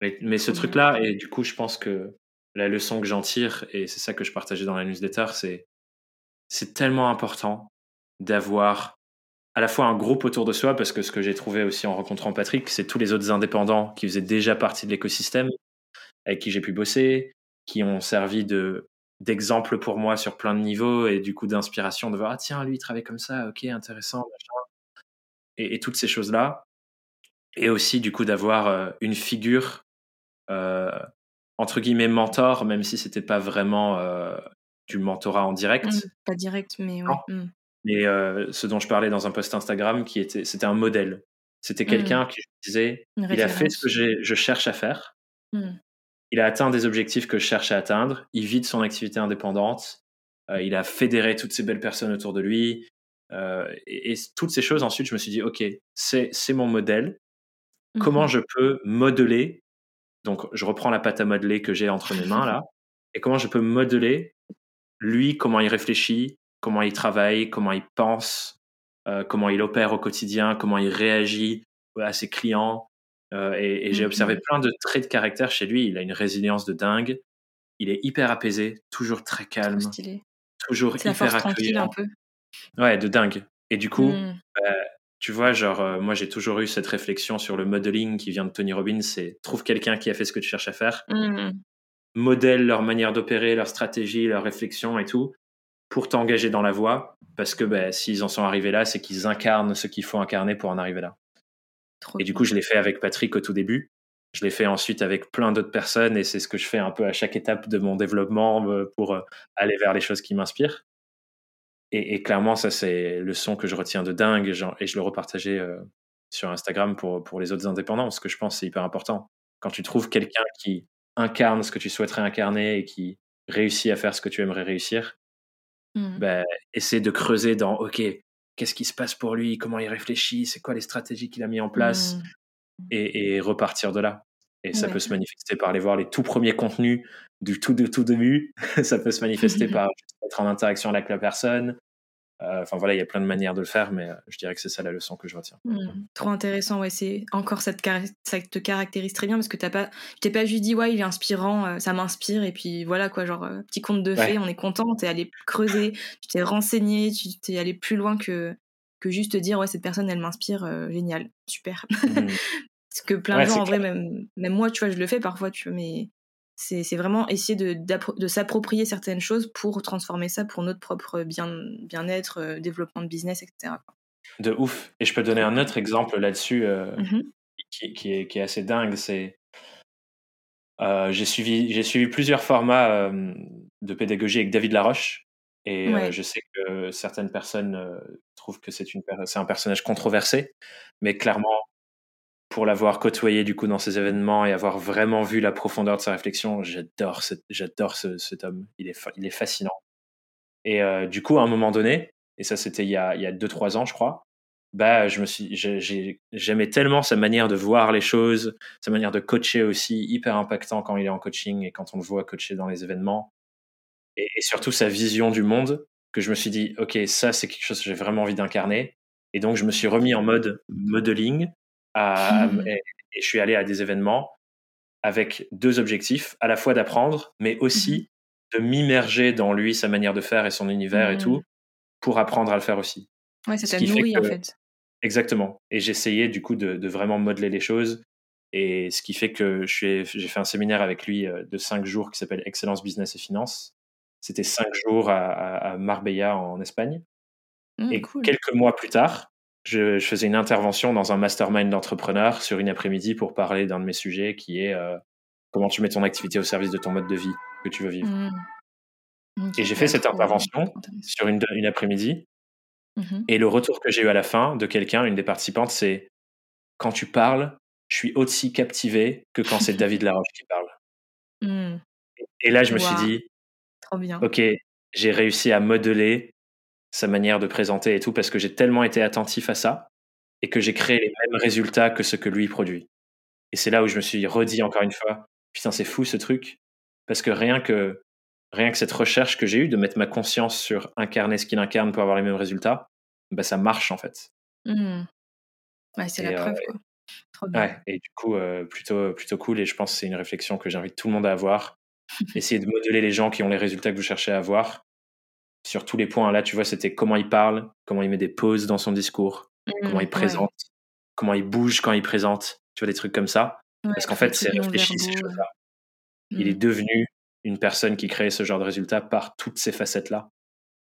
Mais, mais, ce truc-là, et du coup, je pense que la leçon que j'en tire, et c'est ça que je partageais dans la newsletter, c'est c'est tellement important d'avoir à la fois un groupe autour de soi, parce que ce que j'ai trouvé aussi en rencontrant Patrick, c'est tous les autres indépendants qui faisaient déjà partie de l'écosystème, avec qui j'ai pu bosser, qui ont servi de d'exemple pour moi sur plein de niveaux et du coup d'inspiration de voir ah tiens lui il travaille comme ça ok intéressant et, et, toutes ces choses là et aussi du coup d'avoir euh, une figure euh, entre guillemets mentor même si c'était pas vraiment euh, du mentorat en direct. Mmh, pas direct mais mmh. mais ce dont je parlais dans un post Instagram qui était c'était un modèle. C'était mmh. quelqu'un qui disait il a fait ce que je cherche à faire. Il a atteint des objectifs que je cherche à atteindre, il vit de son activité indépendante, euh, il a fédéré toutes ces belles personnes autour de lui, euh, et, toutes ces choses, ensuite, je me suis dit, OK, c'est mon modèle, comment mmh je peux modeler, donc je reprends la pâte à modeler que j'ai entre mes mains là, et comment je peux modeler lui, comment il réfléchit, comment il travaille, comment il pense, euh, comment il opère au quotidien, comment il réagit à ses clients, euh, et, j'ai observé mmh plein de traits de caractère chez lui. Il a une résilience de dingue. Il est hyper apaisé, toujours très calme, toujours hyper accueillant. un peu. Ouais, de dingue. Et du coup, mmh. bah, tu vois, genre, euh, moi j'ai toujours eu cette réflexion sur le modeling qui vient de Tony Robbins c'est trouve quelqu'un qui a fait ce que tu cherches à faire, mmh. modèle leur manière d'opérer, leur stratégie, leur réflexion et tout, pour t'engager dans la voie, parce que bah, s'ils en sont arrivés là, c'est qu'ils incarnent ce qu'il faut incarner pour en arriver là et du coup, je l'ai fait avec Patrick au tout début. Je l'ai fait ensuite avec plein d'autres personnes et c'est ce que je fais un peu à chaque étape de mon développement euh, pour euh, aller vers les choses qui m'inspirent. Et, clairement, ça, c'est le son que je retiens de dingue et je le repartageais euh, sur Instagram pour, pour les autres indépendants parce que je pense que c'est hyper important. Quand tu trouves quelqu'un qui incarne ce que tu souhaiterais incarner et qui réussit à faire ce que tu aimerais réussir, mmh. ben, essaie de creuser dans OK, qu'est-ce qui se passe pour lui, comment il réfléchit, c'est quoi les stratégies qu'il a mis en place, mmh. et, repartir de là. Et ça peut se manifester par aller voir les tout premiers contenus du tout de tout début. ça peut se manifester par être en interaction avec la personne, enfin voilà, il y a plein de manières de le faire, mais euh, je dirais que c'est ça la leçon que je retiens. Mmh. trop intéressant, ouais. C'est encore ça te caractérise très bien parce que t'as pas, tu t'es pas juste dit ouais, il est inspirant, euh, ça m'inspire et puis voilà quoi, genre petit conte de fées, on est content. T'es allé creuser, tu t'es renseigné, tu t'es allé plus loin que que juste dire ouais cette personne elle m'inspire, génial, super. Mmh. parce que plein de gens en vrai, même même moi, tu vois, je le fais parfois, tu vois, mais c'est vraiment essayer de, de s'approprier certaines choses pour transformer ça pour notre propre bien-être, euh, développement de business, etc. De ouf. Et je peux donner un autre exemple là-dessus euh, mmh qui, qui, est, qui, est, assez dingue. C'est euh, j'ai suivi, suivi plusieurs formats de pédagogie avec David Laroche. Et je sais que certaines personnes trouvent que c'est un personnage controversé, mais clairement, pour l'avoir côtoyé du coup dans ces événements et avoir vraiment vu la profondeur de sa réflexion, j'adore j'adore cet homme. Il est, il est fascinant. Et euh, du coup, à un moment donné, et ça c'était il y a, il y a deux trois ans, je crois, bah je me suis, j'aimais tellement sa manière de voir les choses, sa manière de coacher aussi, hyper impactant quand il est en coaching et quand on le voit coacher dans les événements, et, et surtout sa vision du monde, que je me suis dit, ok, ça c'est quelque chose que j'ai vraiment envie d'incarner. Et donc je me suis remis en mode modeling Mmh. et, je suis allé à des événements avec deux objectifs, à la fois d'apprendre, mais aussi mmh. de m'immerger dans lui, sa manière de faire et son univers et tout, mmh. pour apprendre à le faire aussi. Ouais, ça t'a nourri en fait. Exactement. Et j'essayais du coup de, vraiment modeler les choses. Et ce qui fait que j'ai fait un séminaire avec lui euh, de cinq jours qui s'appelle Excellence Business et Finance. C'était cinq jours à, Marbella en Espagne. et quelques mois plus tard, je, faisais une intervention dans un mastermind d'entrepreneurs sur une après-midi pour parler d'un de mes sujets qui est euh, comment tu mets ton activité au service de ton mode de vie que tu veux vivre. Mmh. et j'ai fait cette intervention sur une, une après-midi. Mmh et le retour que j'ai eu à la fin de quelqu'un, une des participantes, c'est quand tu parles, je suis aussi captivé que quand c'est David Laroche qui parle. Mmh. Et là, je me suis dit, Trop bien. ok, j'ai réussi à modeler sa manière de présenter et tout, parce que j'ai tellement été attentif à ça et que j'ai créé les mêmes résultats que ce que lui produit. Et c'est là où je me suis redit encore une fois, putain, c'est fou ce truc, parce que rien que rien que cette recherche que j'ai eue de mettre ma conscience sur incarner ce qu'il incarne pour avoir les mêmes résultats, bah, ça marche en fait. Mmh. Ouais, c'est la preuve. Quoi. Ouais, et du coup, plutôt, plutôt cool. Et je pense que c'est une réflexion que j'invite tout le monde à avoir. Essayer de modeler les gens qui ont les résultats que vous cherchez à avoir sur tous les points. Là, tu vois, c'était comment il parle, comment il met des pauses dans son discours, comment il mmh, présente, comment il bouge quand il présente. Tu vois, des trucs comme ça. Parce qu'en fait, c'est réfléchi ces choses-là. Il est mmh. devenu une personne qui crée ce genre de résultats par toutes ces facettes-là.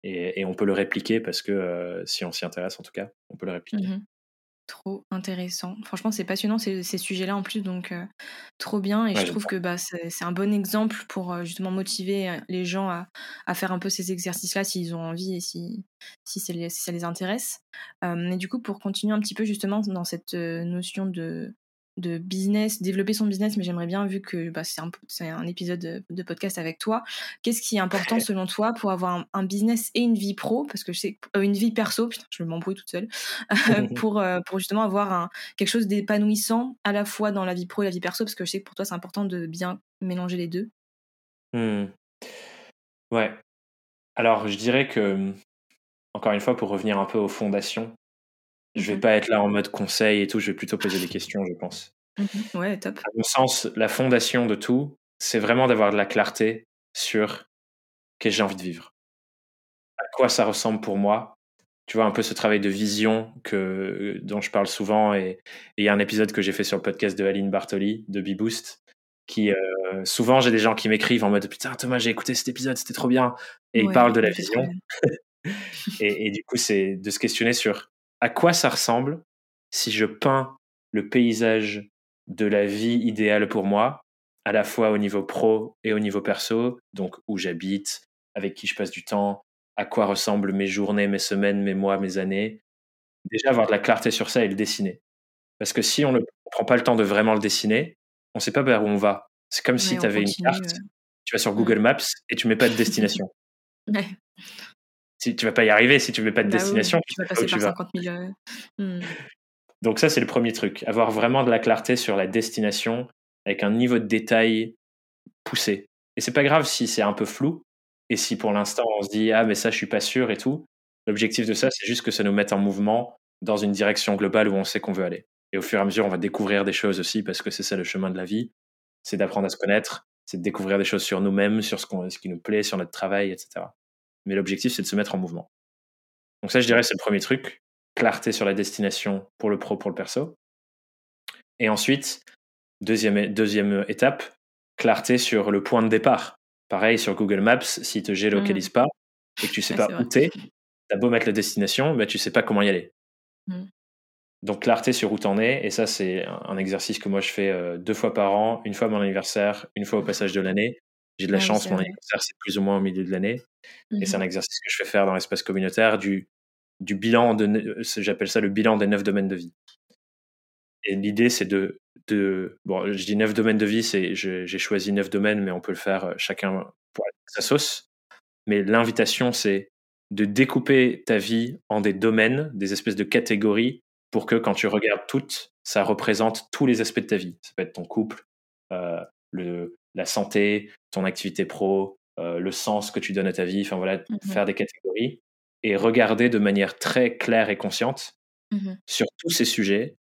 Et, on peut le répliquer parce que si on s'y intéresse, en tout cas, on peut le répliquer. Mmh trop intéressant. Franchement, c'est passionnant ces, sujets-là en plus, donc trop bien. Et je trouve que bah, c'est un bon exemple pour justement motiver les gens à, faire un peu ces exercices-là s'ils ont envie et si, si, ça les intéresse. mais du coup, pour continuer un petit peu justement dans cette notion de, de business, développer son business, mais j'aimerais bien, vu que bah, c'est un, un, épisode de, podcast avec toi, qu'est-ce qui est important selon toi pour avoir un, business et une vie pro, parce que je sais, euh, une vie perso, putain, je m'embrouille toute seule, pour, euh, pour justement avoir un, quelque chose d'épanouissant à la fois dans la vie pro et la vie perso, parce que je sais que pour toi c'est important de bien mélanger les deux. Mmh. Ouais. Alors je dirais que, encore une fois, pour revenir un peu aux fondations, je vais mmh pas être là en mode conseil et tout, je vais plutôt poser des questions, je pense. Ouais, top. À mon sens, la fondation de tout, c'est vraiment d'avoir de la clarté sur qu'est-ce que j'ai envie de vivre. À quoi ça ressemble pour moi Tu vois, un peu ce travail de vision que, dont je parle souvent. Et il y a un épisode que j'ai fait sur le podcast de Aline Bartoli, de BeBoost, qui, euh, souvent, j'ai des gens qui m'écrivent en mode Putain, Thomas, j'ai écouté cet épisode, c'était trop bien. Et ils parlent de la vision. et, et, du coup, c'est de se questionner sur à quoi ça ressemble si je peins le paysage de la vie idéale pour moi, à la fois au niveau pro et au niveau perso, donc où j'habite, avec qui je passe du temps, à quoi ressemblent mes journées, mes semaines, mes mois, mes années. Déjà avoir de la clarté sur ça et le dessiner. Parce que si on ne prend pas le temps de vraiment le dessiner, on ne sait pas vers où on va. C'est comme si tu avais une carte, tu vas sur Google Maps et tu mets pas de destination. ouais si tu vas pas y arriver si tu mets pas de bah destination. tu vas passer par 50 000. Hmm. Donc ça, c'est le premier truc. Avoir vraiment de la clarté sur la destination avec un niveau de détail poussé. Et c'est pas grave si c'est un peu flou et si pour l'instant on se dit ah mais ça je suis pas sûr et tout. L'objectif de ça, c'est juste que ça nous mette en mouvement dans une direction globale où on sait qu'on veut aller. Et au fur et à mesure, on va découvrir des choses aussi parce que c'est ça le chemin de la vie. C'est d'apprendre à se connaître, c'est de découvrir des choses sur nous-mêmes, sur ce, ce qui nous plaît, sur notre travail, etc mais l'objectif, c'est de se mettre en mouvement. Donc ça, je dirais, c'est le premier truc, clarté sur la destination pour le pro, pour le perso. Et ensuite, deuxième, deuxième étape, clarté sur le point de départ. Pareil, sur Google Maps, si te géolocalise mmh. pas et que tu sais pas où t'es, t'as beau mettre la destination, bah, tu sais pas comment y aller. Mmh. Donc clarté sur où t'en es, et ça c'est un exercice que moi je fais euh, deux fois par an, une fois à mon anniversaire, une fois au passage de l'année, j'ai de la chance, mon anniversaire, c'est plus ou moins au milieu de l'année. Et c'est un mmh exercice que je fais faire dans l'espace communautaire du, du bilan de, j'appelle ça le bilan des neuf domaines de vie. Et l'idée, c'est de, de, bon, je dis neuf domaines de vie, c'est, j'ai choisi neuf domaines, mais on peut le faire euh, chacun pour sa sauce. Mais l'invitation, c'est de découper ta vie en des domaines, des espèces de catégories, pour que quand tu regardes toutes, ça représente tous les aspects de ta vie. Ça peut être ton couple, euh, le, la santé, ton activité pro, euh, le sens que tu donnes à ta vie, enfin voilà, mmh faire des catégories et regarder de manière très claire et consciente mmh sur tous ces sujets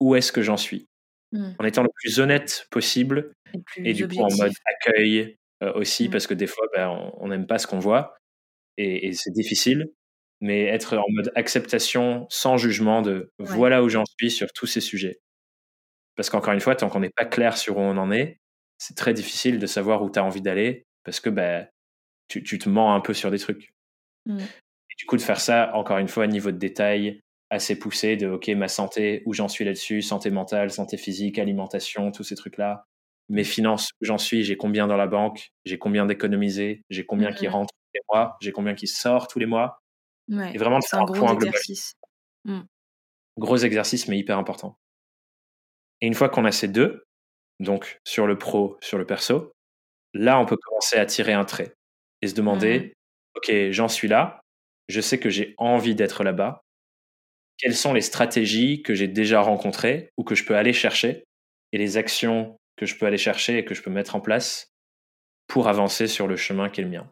où est-ce que j'en suis, mmh. en étant le plus honnête possible et, du coup en mode accueil euh, aussi parce que des fois ben, on n'aime pas ce qu'on voit et, c'est difficile, mais être en mode acceptation sans jugement de voilà où j'en suis sur tous ces sujets. Parce qu'encore une fois, tant qu'on n'est pas clair sur où on en est, c'est très difficile de savoir où tu as envie d'aller parce que bah, tu, tu, te mens un peu sur des trucs. Mmh. Et du coup, de faire ça, encore une fois, à niveau de détail assez poussé, de OK, ma santé, où j'en suis là-dessus, santé mentale, santé physique, alimentation, tous ces trucs-là. Mes mmh. finances, où j'en suis, j'ai combien dans la banque, j'ai combien d'économisé, j'ai combien qui mmh. rentre tous les mois, j'ai combien qui sort tous les mois. et vraiment, c'est un, gros exercice. Gros exercice, mais hyper important. Et une fois qu'on a ces deux, donc sur le pro, sur le perso, là, on peut commencer à tirer un trait et se demander, mmh OK, j'en suis là, je sais que j'ai envie d'être là-bas. Quelles sont les stratégies que j'ai déjà rencontrées ou que je peux aller chercher et les actions que je peux aller chercher et que je peux mettre en place pour avancer sur le chemin qui est le mien?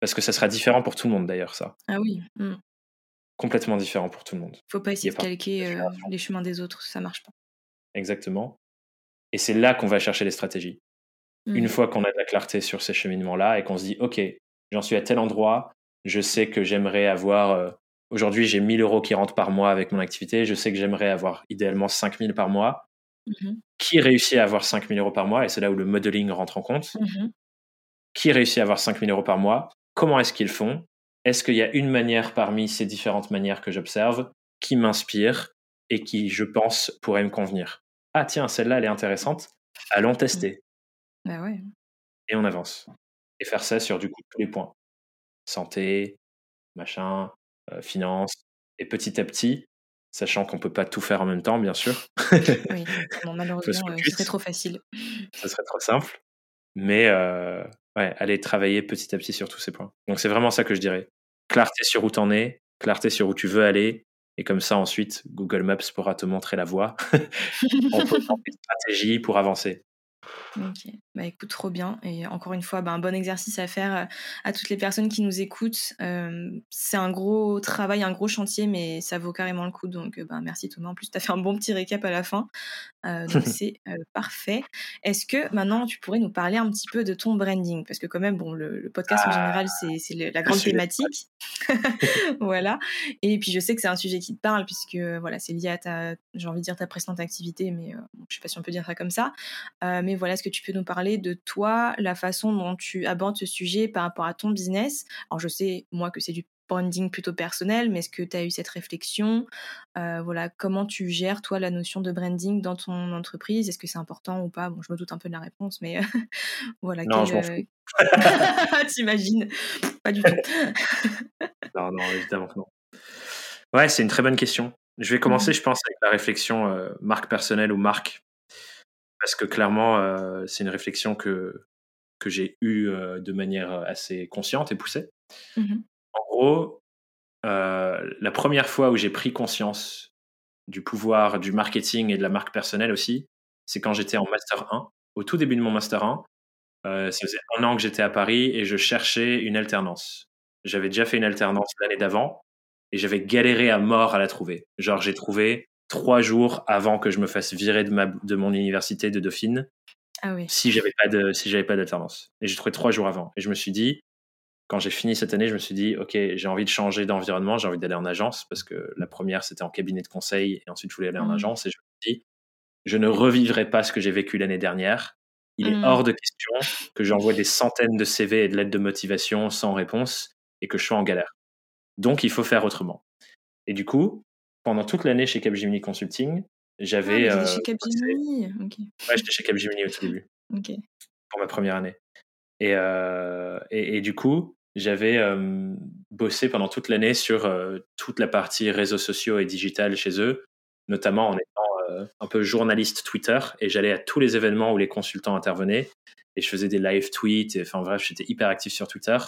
Parce que ça sera différent pour tout le monde d'ailleurs, ça. Ah oui. Mmh. Complètement différent pour tout le monde. Faut pas essayer de calquer euh, les chemins des autres, ça marche pas. Exactement. Et c'est là qu'on va chercher les stratégies. Une mmh. fois qu'on a de la clarté sur ces cheminements-là et qu'on se dit, OK, j'en suis à tel endroit, je sais que j'aimerais avoir, euh, aujourd'hui j'ai 1000 euros qui rentrent par mois avec mon activité, je sais que j'aimerais avoir idéalement 5000 par mois. Mmh qui réussit à avoir 5000 euros par mois? Et c'est là où le modeling rentre en compte. Mmh qui réussit à avoir 5000 euros par mois? Comment est-ce qu'ils font? Est-ce qu'il y a une manière parmi ces différentes manières que j'observe qui m'inspire et qui, je pense, pourrait me convenir? Ah tiens, celle-là, elle est intéressante. Allons tester. Bah ouais. Et on avance. Et faire ça sur du coup tous les points. Santé, machin, euh, finance. Et petit à petit, sachant qu'on peut pas tout faire en même temps, bien sûr. oui, malheureusement, euh, ce serait trop facile. Ce serait trop simple. Mais euh, ouais, aller travailler petit à petit sur tous ces points. Donc c'est vraiment ça que je dirais. Clarté sur où tu en es, clarté sur où tu veux aller, et comme ça ensuite Google Maps pourra te montrer la voie. Une stratégie pour avancer. Ok, bah écoute, trop bien. Et encore une fois, bah, un bon exercice à faire euh, à toutes les personnes qui nous écoutent. Euh, c'est un gros travail, un gros chantier, mais ça vaut carrément le coup. Donc, bah, merci Thomas. En plus, tu as fait un bon petit récap à la fin. Euh, donc, c'est parfait. Est-ce que maintenant, tu pourrais nous parler un petit peu de ton branding? Parce que, quand même, bon, le, podcast en ah, général, c'est la grande thématique. voilà. Et puis, je sais que c'est un sujet qui te parle, puisque voilà, c'est lié à ta, j'ai envie de dire, ta précédente activité, mais je sais pas si on peut dire ça comme ça. mais voilà, est-ce que tu peux nous parler de toi, la façon dont tu abordes ce sujet par rapport à ton business? Alors je sais, moi, que c'est du branding plutôt personnel, mais est-ce que tu as eu cette réflexion? Euh, Voilà, comment tu gères, toi, la notion de branding dans ton entreprise? Est-ce que c'est important ou pas? Bon, je me doute un peu de la réponse, mais voilà. Non, je m'en fous. T'imagines? Pas du tout. non, non, évidemment que non. Ouais, c'est une très bonne question. Je vais commencer, mmh. je pense, avec la réflexion euh, marque personnelle ou marque parce que clairement, euh, c'est une réflexion que, que j'ai eue euh, de manière assez consciente et poussée. Mmh en gros, euh, la première fois où j'ai pris conscience du pouvoir du marketing et de la marque personnelle aussi, c'est quand j'étais en Master 1. Au tout début de mon Master 1, ça faisait un an que j'étais à Paris et je cherchais une alternance. J'avais déjà fait une alternance l'année d'avant et j'avais galéré à mort à la trouver. Genre, j'ai trouvé trois jours avant que je me fasse virer de, ma, de mon université de Dauphine. Ah oui. Si j'avais pas de, si j'avais pas d'alternance. Et j'ai trouvé trois jours avant. Et je me suis dit, quand j'ai fini cette année, je me suis dit, ok, j'ai envie de changer d'environnement, j'ai envie d'aller en agence parce que la première c'était en cabinet de conseil et ensuite je voulais aller en mmh. agence. Et je me suis dit, je ne revivrai pas ce que j'ai vécu l'année dernière. Il est mmh. hors de question que j'envoie des centaines de CV et de lettres de motivation sans réponse et que je sois en galère. Donc il faut faire autrement. Et du coup, pendant toute l'année chez Capgemini Consulting, j'avais. Ah, chez euh, Capgemini Ouais, j'étais chez Capgemini au tout début. Pour ma première année. Et, euh, et, du coup, j'avais euh, bossé pendant toute l'année sur toute la partie réseaux sociaux et digital chez eux, notamment en étant un peu journaliste Twitter. Et j'allais à tous les événements où les consultants intervenaient. Et je faisais des live tweets. Et, enfin bref, j'étais hyper actif sur Twitter.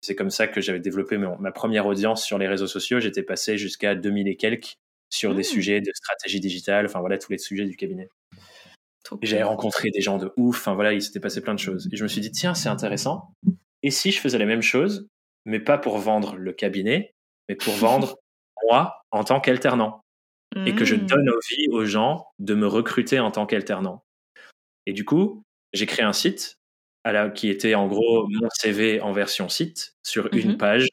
C'est comme ça que j'avais développé ma première audience sur les réseaux sociaux. J'étais passé jusqu'à 2000 et quelques sur des mmh. sujets de stratégie digitale, enfin voilà, tous les sujets du cabinet. J'avais rencontré des gens de ouf, enfin voilà, il s'était passé plein de choses. Et je me suis dit, tiens, c'est intéressant. Et si je faisais la même chose, mais pas pour vendre le cabinet, mais pour vendre moi en tant qu'alternant et que je mmh. donne envie aux gens de me recruter en tant qu'alternant. Et du coup, j'ai créé un site qui était en gros mon CV en version site sur une mmh page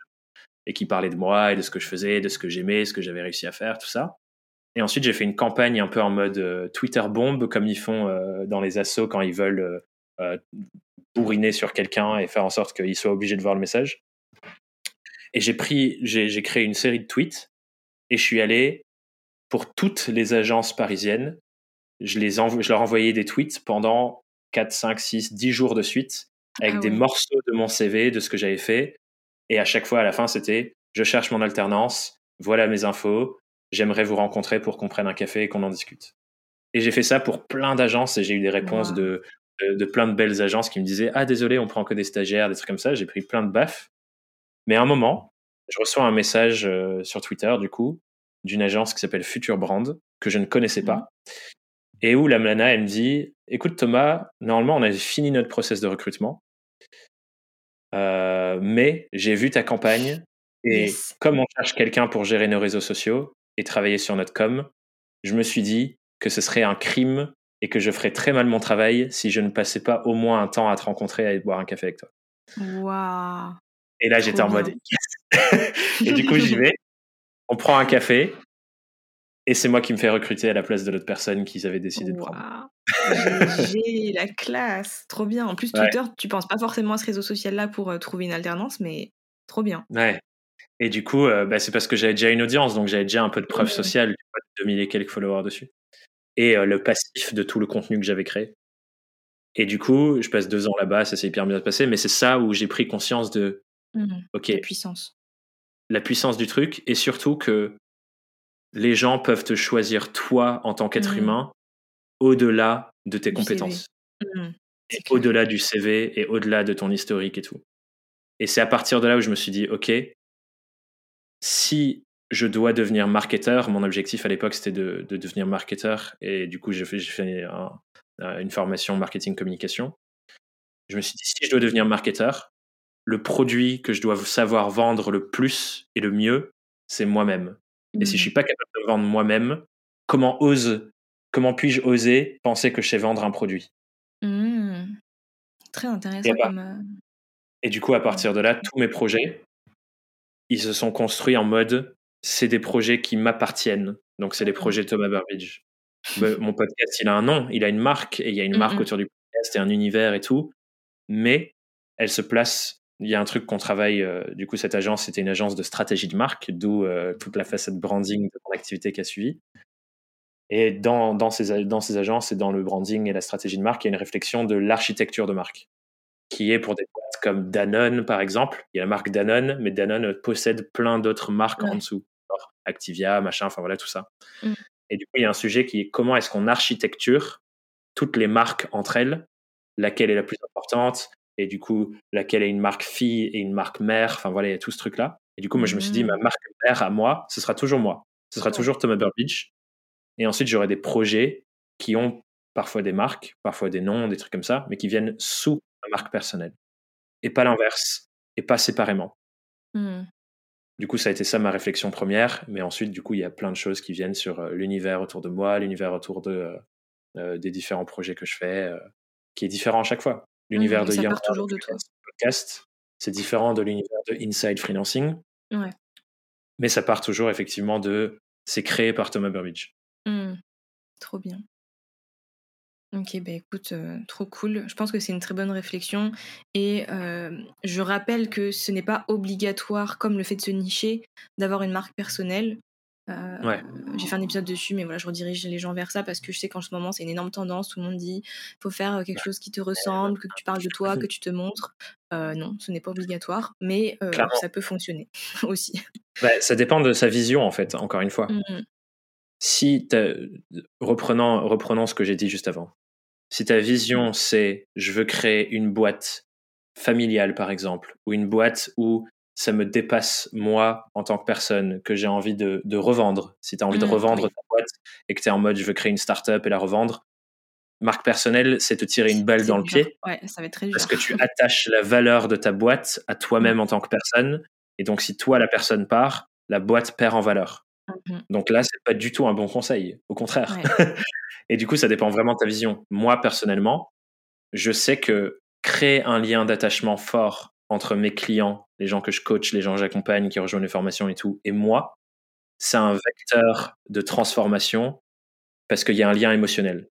et qui parlait de moi et de ce que je faisais, de ce que j'aimais, ce que j'avais réussi à faire, tout ça. Et ensuite, j'ai fait une campagne un peu en mode euh, Twitter bombe, comme ils font euh, dans les assos quand ils veulent euh, bourriner sur quelqu'un et faire en sorte qu'il soit obligé de voir le message. Et j'ai pris, j'ai créé une série de tweets et je suis allé pour toutes les agences parisiennes. Je, les je leur envoyais des tweets pendant 4, 5, 6, 10 jours de suite avec ah des morceaux de mon CV, de ce que j'avais fait. Et à chaque fois, à la fin, c'était je cherche mon alternance, voilà mes infos, j'aimerais vous rencontrer pour qu'on prenne un café et qu'on en discute. Et j'ai fait ça pour plein d'agences et j'ai eu des réponses de, de, plein de belles agences qui me disaient Ah, désolé, on prend que des stagiaires, des trucs comme ça. J'ai pris plein de baffes. Mais à un moment, je reçois un message euh, sur Twitter, du coup, d'une agence qui s'appelle Future Brand, que je ne connaissais pas, et où la Mlana, elle me dit écoute Thomas, normalement on a fini notre process de recrutement, euh, mais j'ai vu ta campagne et comme on cherche quelqu'un pour gérer nos réseaux sociaux et travailler sur notre com, je me suis dit que ce serait un crime et que je ferais très mal mon travail si je ne passais pas au moins un temps à te rencontrer et à boire un café avec toi. Waouh. Et là, j'étais en mode et du coup, j'y vais. On prend un café et c'est moi qui me fais recruter à la place de l'autre personne qu'ils avaient décidé de prendre. J'ai la classe, trop bien. En plus, Twitter, tu penses pas forcément à ce réseau social-là pour euh, trouver une alternance, mais trop bien. Ouais. Et du coup, euh, bah, c'est parce que j'avais déjà une audience, donc j'avais déjà un peu de preuve sociale, 2000 et quelques followers dessus. Et euh, le passif de tout le contenu que j'avais créé. Et du coup, je passe deux ans là-bas, ça s'est hyper bien passé, mais c'est ça où j'ai pris conscience de mmh. ok la puissance. La puissance du truc, et surtout que les gens peuvent te choisir toi en tant qu'être mmh. humain au-delà de tes compétences. Mmh. Et au-delà du CV et au-delà de ton historique et tout. Et c'est à partir de là où je me suis dit, OK, si je dois devenir marketeur, mon objectif à l'époque c'était de, devenir marketeur et du coup j'ai fait, fait une formation marketing communication. Je me suis dit, si je dois devenir marketeur, le produit que je dois savoir vendre le plus et le mieux, c'est moi-même. Et si je mmh. suis pas capable de vendre moi-même, comment ose, comment puis-je oser penser que je sais vendre un produit? Mmh. Très intéressant. Et, comme, euh, et du coup, à partir de là, tous mes projets, ils se sont construits en mode, c'est des projets qui m'appartiennent. Donc, c'est les mmh. projets Thomas Burbidge. Mon podcast, il a un nom, il a une marque, et il y a une marque autour du podcast et un univers et tout. Mais elle se place il y a un truc qu'on travaille, euh, du coup, cette agence, c'était une agence de stratégie de marque, d'où euh, toute la facette branding de mon activité qui a suivi. Et dans, dans, ces, dans ces agences et dans le branding et la stratégie de marque, il y a une réflexion de l'architecture de marque, qui est pour des boîtes comme Danone, par exemple. Il y a la marque Danone, mais Danone possède plein d'autres marques en dessous. Activia, machin, enfin voilà, tout ça. Mm. Et du coup, il y a un sujet qui est comment est-ce qu'on architecture toutes les marques entre elles, laquelle est la plus importante, et du coup, laquelle est une marque fille et une marque mère. Enfin voilà, il y a tout ce truc-là. Et du coup, moi, je me suis dit, ma mmh. marque mère à moi, ce sera toujours moi. Ce sera toujours Thomas Burbidge. Et ensuite, j'aurai des projets qui ont parfois des marques, parfois des noms, des trucs comme ça, mais qui viennent sous ma marque personnelle. Et pas l'inverse. Et pas séparément. Mmh. Du coup, ça a été ça ma réflexion première. Mais ensuite, du coup, il y a plein de choses qui viennent sur euh, l'univers autour de moi, l'univers autour de, euh, euh, des différents projets que je fais, qui est différent à chaque fois. L'univers de toujours de toi. podcast, c'est différent de l'univers de Inside Freelancing. Ouais. Mais ça part toujours effectivement de c'est créé par Thomas Burbidge. Mmh. Trop bien. Ok, bah écoute, euh, trop cool. Je pense que c'est une très bonne réflexion. Et euh, je rappelle que ce n'est pas obligatoire, comme le fait de se nicher, d'avoir une marque personnelle. Euh, j'ai fait un épisode dessus, mais voilà, je redirige les gens vers ça parce que je sais qu'en ce moment, c'est une énorme tendance. Tout le monde dit faut faire euh, quelque chose qui te ressemble, que tu parles de toi, que tu te montres. Euh, non, ce n'est pas obligatoire, mais ça peut fonctionner aussi. Bah, ça dépend de sa vision, en fait, encore une fois. Mmh si reprenant, reprenant ce que j'ai dit juste avant, si ta vision c'est je veux créer une boîte familiale, par exemple, ou une boîte où ça me dépasse moi en tant que personne, que j'ai envie de, de, revendre. Si tu as envie de mmh, revendre ta boîte et que tu es en mode je veux créer une startup et la revendre, marque personnelle, c'est te tirer une balle dans le pied. Ouais, ça va être très dur. Parce que tu attaches la valeur de ta boîte à toi-même mmh. en tant que personne. Et donc, si toi, la personne part, la boîte perd en valeur. Mmh donc là, c'est pas du tout un bon conseil. Au contraire. et du coup, ça dépend vraiment de ta vision. Moi, personnellement, je sais que créer un lien d'attachement fort entre mes clients, les gens que je coach, les gens que j'accompagne, qui rejoignent les formations et tout, et moi, c'est un vecteur de transformation parce qu'il y a un lien émotionnel.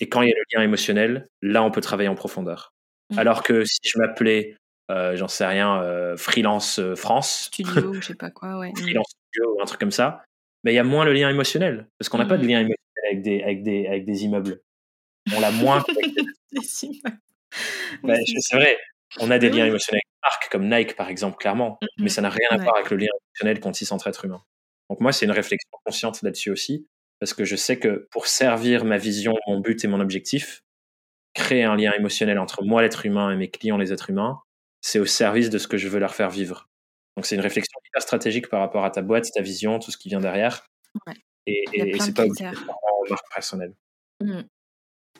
Et quand il y a le lien émotionnel, là, on peut travailler en profondeur. Mmh. Alors que si je m'appelais, euh, j'en sais rien, euh, Freelance euh, France. Studio, je sais pas quoi, ouais. freelance Studio, un truc comme ça. Mais il y a moins le lien émotionnel. Parce qu'on n'a pas de mmh. lien émotionnel avec des, avec des, avec des immeubles. On l'a moins des... Ben, c'est vrai. On a des liens émotionnels marques comme Nike, par exemple, clairement, mmh, mais ça n'a rien à voir avec le lien émotionnel qu'on tisse entre êtres humains. Donc moi, c'est une réflexion consciente là-dessus aussi, parce que je sais que pour servir ma vision, mon but et mon objectif, créer un lien émotionnel entre moi, l'être humain, et mes clients, les êtres humains, c'est au service de ce que je veux leur faire vivre. Donc c'est une réflexion hyper stratégique par rapport à ta boîte, ta vision, tout ce qui vient derrière. Et, et, c'est pas en marque personnelle. Mmh.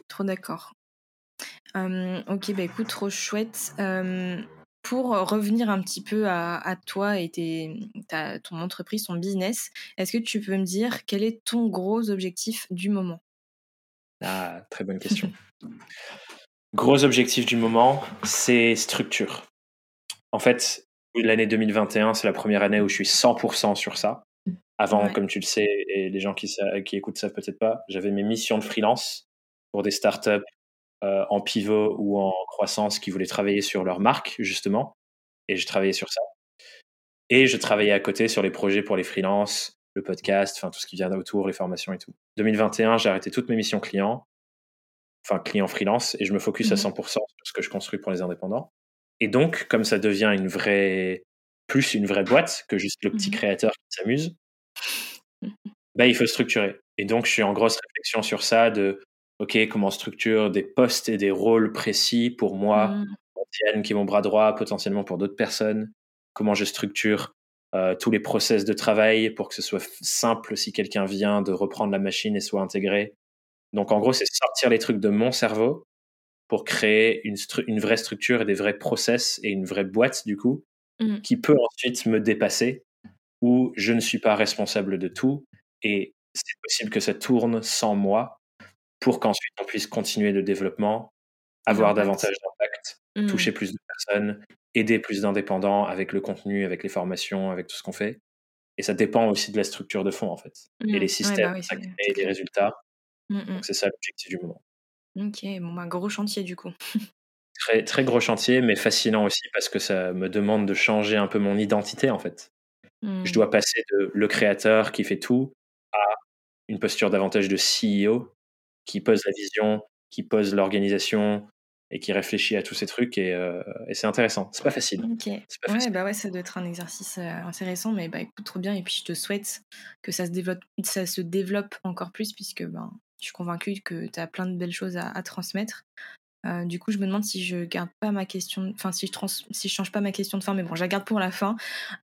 trop d'accord. ok, bah écoute, trop chouette. Pour revenir un petit peu à, toi et ton entreprise, ton business, est-ce que tu peux me dire quel est ton gros objectif du moment? Ah, très bonne question. gros objectif du moment, c'est structure. En fait, l'année 2021, c'est la première année où je suis 100% sur ça. Avant, comme tu le sais, et les gens qui, qui écoutent ça peut-être pas, j'avais mes missions de freelance pour des startups euh, en pivot ou en croissance qui voulaient travailler sur leur marque, justement. Et je travaillais sur ça. Et je travaillais à côté sur les projets pour les freelances, le podcast, enfin tout ce qui vient autour, les formations et tout. 2021, j'ai arrêté toutes mes missions clients, enfin clients freelance, et je me focus à 100% mmh sur ce que je construis pour les indépendants. Et donc, comme ça devient une vraie, plus une vraie boîte que juste le petit mmh créateur qui s'amuse, bah, il faut structurer. Et donc, je suis en grosse réflexion sur ça de, OK, comment structure des postes et des rôles précis pour moi, mmh. qui est mon bras droit, potentiellement pour d'autres personnes? Comment je structure euh, tous les process de travail pour que ce soit simple si quelqu'un vient de reprendre la machine et soit intégré? Donc, en gros, c'est sortir les trucs de mon cerveau pour créer une, une, vraie structure et des vrais process et une vraie boîte, du coup, mmh. qui peut ensuite me dépasser où je ne suis pas responsable de tout et c'est possible que ça tourne sans moi pour qu'ensuite on puisse continuer le développement, avoir davantage d'impact, mmh. toucher plus de personnes, aider plus d'indépendants avec le contenu, avec les formations, avec tout ce qu'on fait. Et ça dépend aussi de la structure de fond, en fait. Et les mmh. systèmes, bah et les résultats. Mmh, c'est ça l'objectif du moment. Ok, bon, bah, gros chantier du coup. très, très gros chantier, mais fascinant aussi parce que ça me demande de changer un peu mon identité, en fait. Je mmh. dois passer de le créateur qui fait tout à une posture davantage de CEO qui pose la vision, qui pose l'organisation et qui réfléchit à tous ces trucs et, euh, c'est intéressant. C'est pas facile. Ok. Pas ouais, bah ouais, ça doit être un exercice euh, intéressant, mais bah écoute trop bien et puis je te souhaite que ça se développe, ça se développe encore plus puisque ben je suis convaincue que tu as plein de belles choses à transmettre. Euh, du coup, je me demande si je garde pas ma question, enfin si je trans, si je change pas ma question de fin, mais bon, je la garde pour la fin.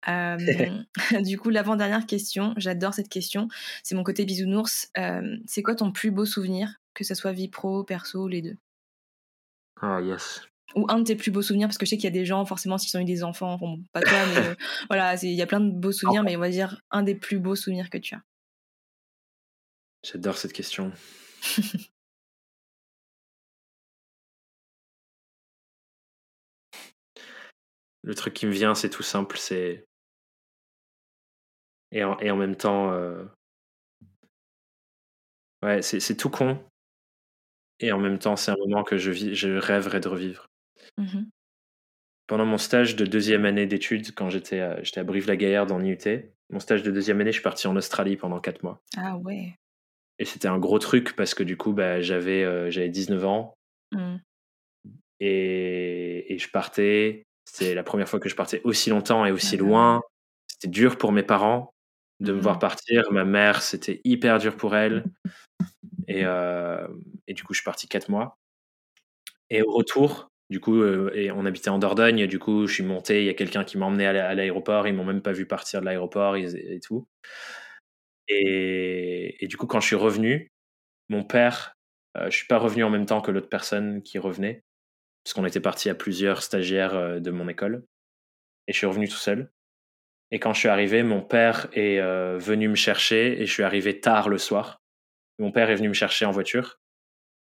Euh, du coup, l'avant-dernière question, j'adore cette question, c'est mon côté bisounours. Euh, c'est quoi ton plus beau souvenir, que ce soit vie pro, perso, les deux? Ah yes. Ou un de tes plus beaux souvenirs, parce que je sais qu'il y a des gens, forcément, s'ils ont eu des enfants, pas toi, mais voilà, il y a plein de beaux souvenirs, mais on va dire un des plus beaux souvenirs que tu as. J'adore cette question. Le truc qui me vient, c'est tout simple, c'est. Et en, et en même temps. Euh, ouais, c'est tout con. Et en même temps, c'est un moment que je, vis, je rêverais de revivre. Mmh Pendant mon stage de deuxième année d'études, quand j'étais à, à Brive-la-Gaillarde en IUT, mon stage de deuxième année, je suis parti en Australie pendant quatre mois. Ah ouais. Et c'était un gros truc parce que du coup, bah, j'avais euh, j'avais 19 ans. Mmh. Et, et, je partais. C'était la première fois que je partais aussi longtemps et aussi loin. C'était dur pour mes parents de me voir mmh. partir. Ma mère, c'était hyper dur pour elle. Et, euh, et, du coup, je suis parti quatre mois. Et au retour, du coup, euh, et on habitait en Dordogne. Du coup, je suis monté. Il y a quelqu'un qui m'a emmené à l'aéroport. Ils m'ont même pas vu partir de l'aéroport et, tout. Et, et, du coup, quand je suis revenu, mon père, euh, je suis pas revenu en même temps que l'autre personne qui revenait parce qu'on était parti à plusieurs stagiaires euh, de mon école. Et je suis revenu tout seul. Et quand je suis arrivé, mon père est euh, venu me chercher et je suis arrivé tard le soir. Mon père est venu me chercher en voiture.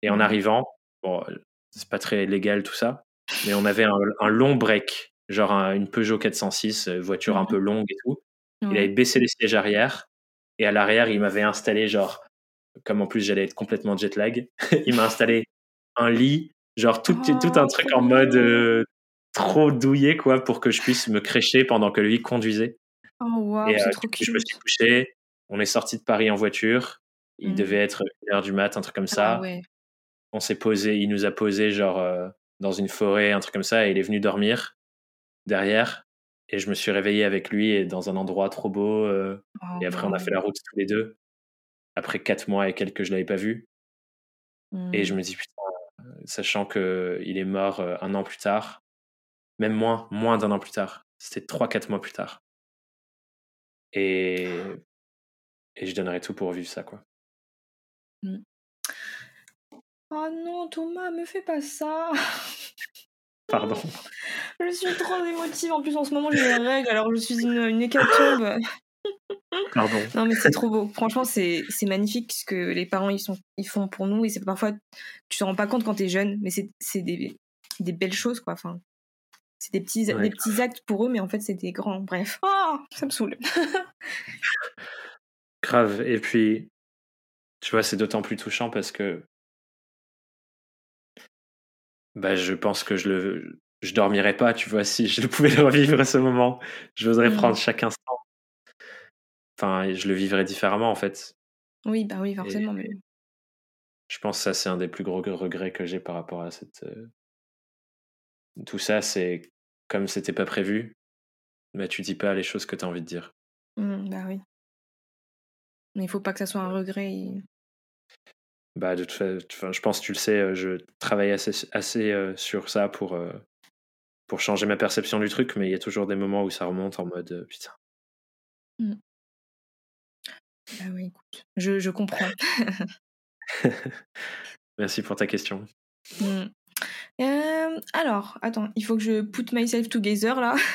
Et en mmh. arrivant, bon, c'est pas très légal tout ça, mais on avait un, long break, genre une Peugeot 406, euh, voiture un mmh. peu longue et tout. Il avait baissé les sièges arrière et à l'arrière, il m'avait installé, genre, comme en plus j'allais être complètement jet lag, il m'a installé un lit Genre tout, tout un oh, truc en mode euh, trop douillé, quoi, pour que je puisse me crécher pendant que lui conduisait. Oh, wow, et euh, trop je me suis couché. On est sorti de Paris en voiture. Il mmh. devait être une heure du mat, un truc comme ah ça. On s'est posé, il nous a posé genre euh, dans une forêt, un truc comme ça, et il est venu dormir derrière. Et je me suis réveillé avec lui et dans un endroit trop beau. et oh, après, on a fait la route tous les deux. Après quatre mois et quelques que je l'avais pas vu. Et je mmh. me dis, putain, sachant qu'il est mort euh, un an plus tard, même moins, moins d'un an plus tard. C'était trois, quatre mois plus tard. Et, et je donnerais tout pour vivre ça, quoi. Mmh. Oh non, Thomas, me fais pas ça. Pardon. je suis trop émotive. En plus, en ce moment, j'ai les règles, alors je suis une, une hécatombe. Pardon. Non, mais c'est trop beau. Franchement, c'est magnifique ce que les parents ils, sont, ils font pour nous. Et c'est parfois, tu te rends pas compte quand t'es jeune, mais c'est des, des belles choses, quoi. Enfin, c'est des petits, des petits actes pour eux, mais en fait, c'est des grands. Bref. Oh, ça me saoule. Grave. Et puis, tu vois, c'est d'autant plus touchant parce que bah, je pense que je le je dormirais pas, tu vois, si je pouvais le revivre à ce moment. Je voudrais mmh. prendre chaque instant. Enfin, je le vivrais différemment, en fait. Oui, bah oui, forcément. mais... Je pense que ça, c'est un des plus gros regrets que j'ai par rapport à cette. Euh, tout ça, c'est comme c'était pas prévu, mais tu dis pas les choses que tu as envie de dire. Mmh, bah oui. Mais il faut pas que ça soit un regret. Bah, de je pense que tu le sais, euh, je travaille assez, assez euh, sur ça pour, euh, pour changer ma perception du truc, mais il y a toujours des moments où ça remonte en mode putain. Mmh. Bah oui, écoute, je, je comprends. Merci pour ta question. Mmh. Euh, alors, attends, il faut que je put myself together là.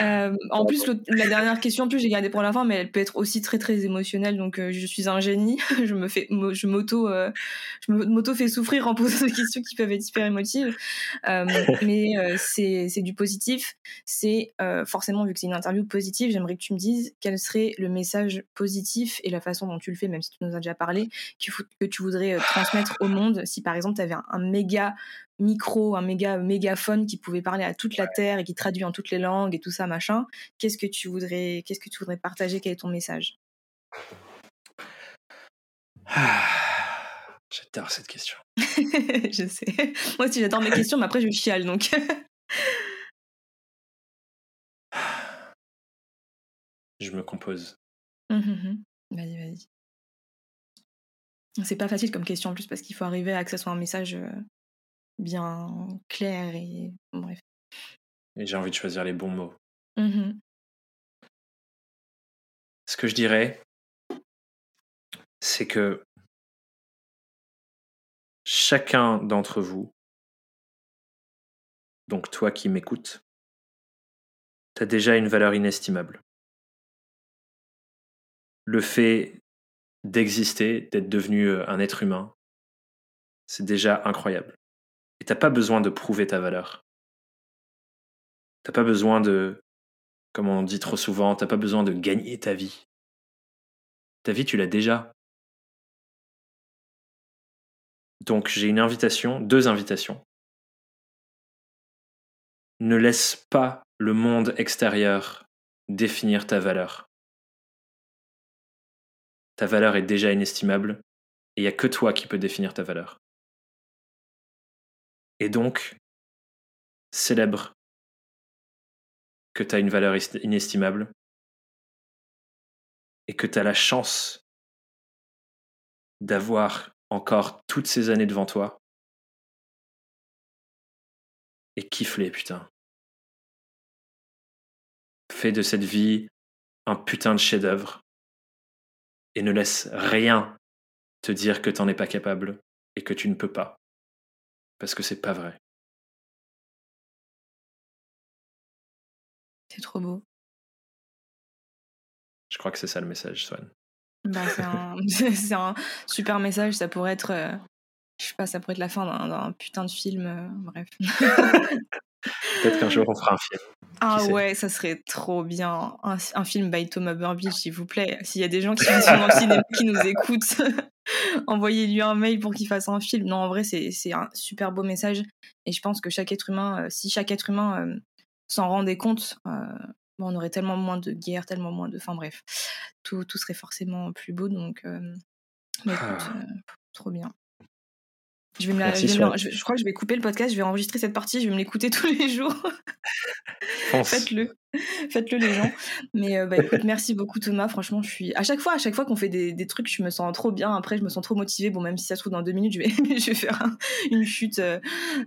Euh, en plus, la dernière question, en plus, j'ai gardé pour la fin, mais elle peut être aussi très très émotionnelle. Donc, euh, je suis un génie. je me fais, je m'auto, je m'auto fais souffrir en posant des questions qui peuvent être hyper émotives. mais c'est, c'est du positif. C'est forcément vu que c'est une interview positive, j'aimerais que tu me dises quel serait le message positif et la façon dont tu le fais, même si tu nous as déjà parlé, que tu voudrais transmettre au monde. Si par exemple, tu avais un, méga micro, un méga mégaphone qui pouvait parler à toute la terre et qui traduit en toutes les langues et tout ça machin, qu'est-ce que tu voudrais, qu'est-ce que tu voudrais partager? Quel est ton message? J'adore cette question. je sais. Moi aussi j'adore mes questions, mais après je chiale donc. je me compose. Mmh. Vas-y, vas-y. C'est pas facile comme question en plus parce qu'il faut arriver à que ce soit un message euh, bien clair et bref. Et j'ai envie de choisir les bons mots. Mmh Ce que je dirais, c'est que chacun d'entre vous, donc toi qui m'écoutes, tu as déjà une valeur inestimable. Le fait d'exister, d'être devenu euh, un être humain, c'est déjà incroyable. Et t'as pas besoin de prouver ta valeur. T'as pas besoin de, comme on dit trop souvent, t'as pas besoin de gagner ta vie. Ta vie, tu l'as déjà. Donc j'ai une invitation, deux invitations. Ne laisse pas le monde extérieur définir ta valeur ta valeur est déjà inestimable et il n'y a que toi qui peux définir ta valeur. Et donc, célèbre que tu as une valeur inestimable et que tu as la chance d'avoir encore toutes ces années devant toi. Et kiffe-les, putain. Fais de cette vie un putain de chef-d'œuvre et ne laisse rien te dire que t'en es pas capable et que tu ne peux pas. Parce que c'est pas vrai. C'est trop beau. Je crois que c'est ça le message, Swan. Bah, c'est un, super message. Ça pourrait être, euh, je sais pas, ça pourrait être la fin d'un putain de film. Euh, bref. Peut-être qu'un jour on fera un film. Ah ouais, ça serait trop bien. Un, film by Thomas Burbidge, s'il vous plaît. S'il y a des gens qui sont dans le cinéma qui nous écoutent, envoyez-lui un mail pour qu'il fasse un film. Non, en vrai, c'est un super beau message. Et je pense que chaque être humain, euh, si chaque être humain euh, s'en rendait compte, euh, on aurait tellement moins de guerre, tellement moins de. Enfin bref, tout, tout serait forcément plus beau. Donc, mais écoute, ah. trop bien. Je, vais me je, crois que je vais couper le podcast, je vais enregistrer cette partie, je vais me l'écouter tous les jours. Faites-le. Faites-le les gens. Mais euh, bah, écoute, merci beaucoup Thomas. Franchement, je suis à chaque fois, à chaque fois qu'on fait des, des, trucs, je me sens trop bien. Après, je me sens trop motivée. Bon, même si ça se trouve dans deux minutes, je vais, je vais faire une chute euh,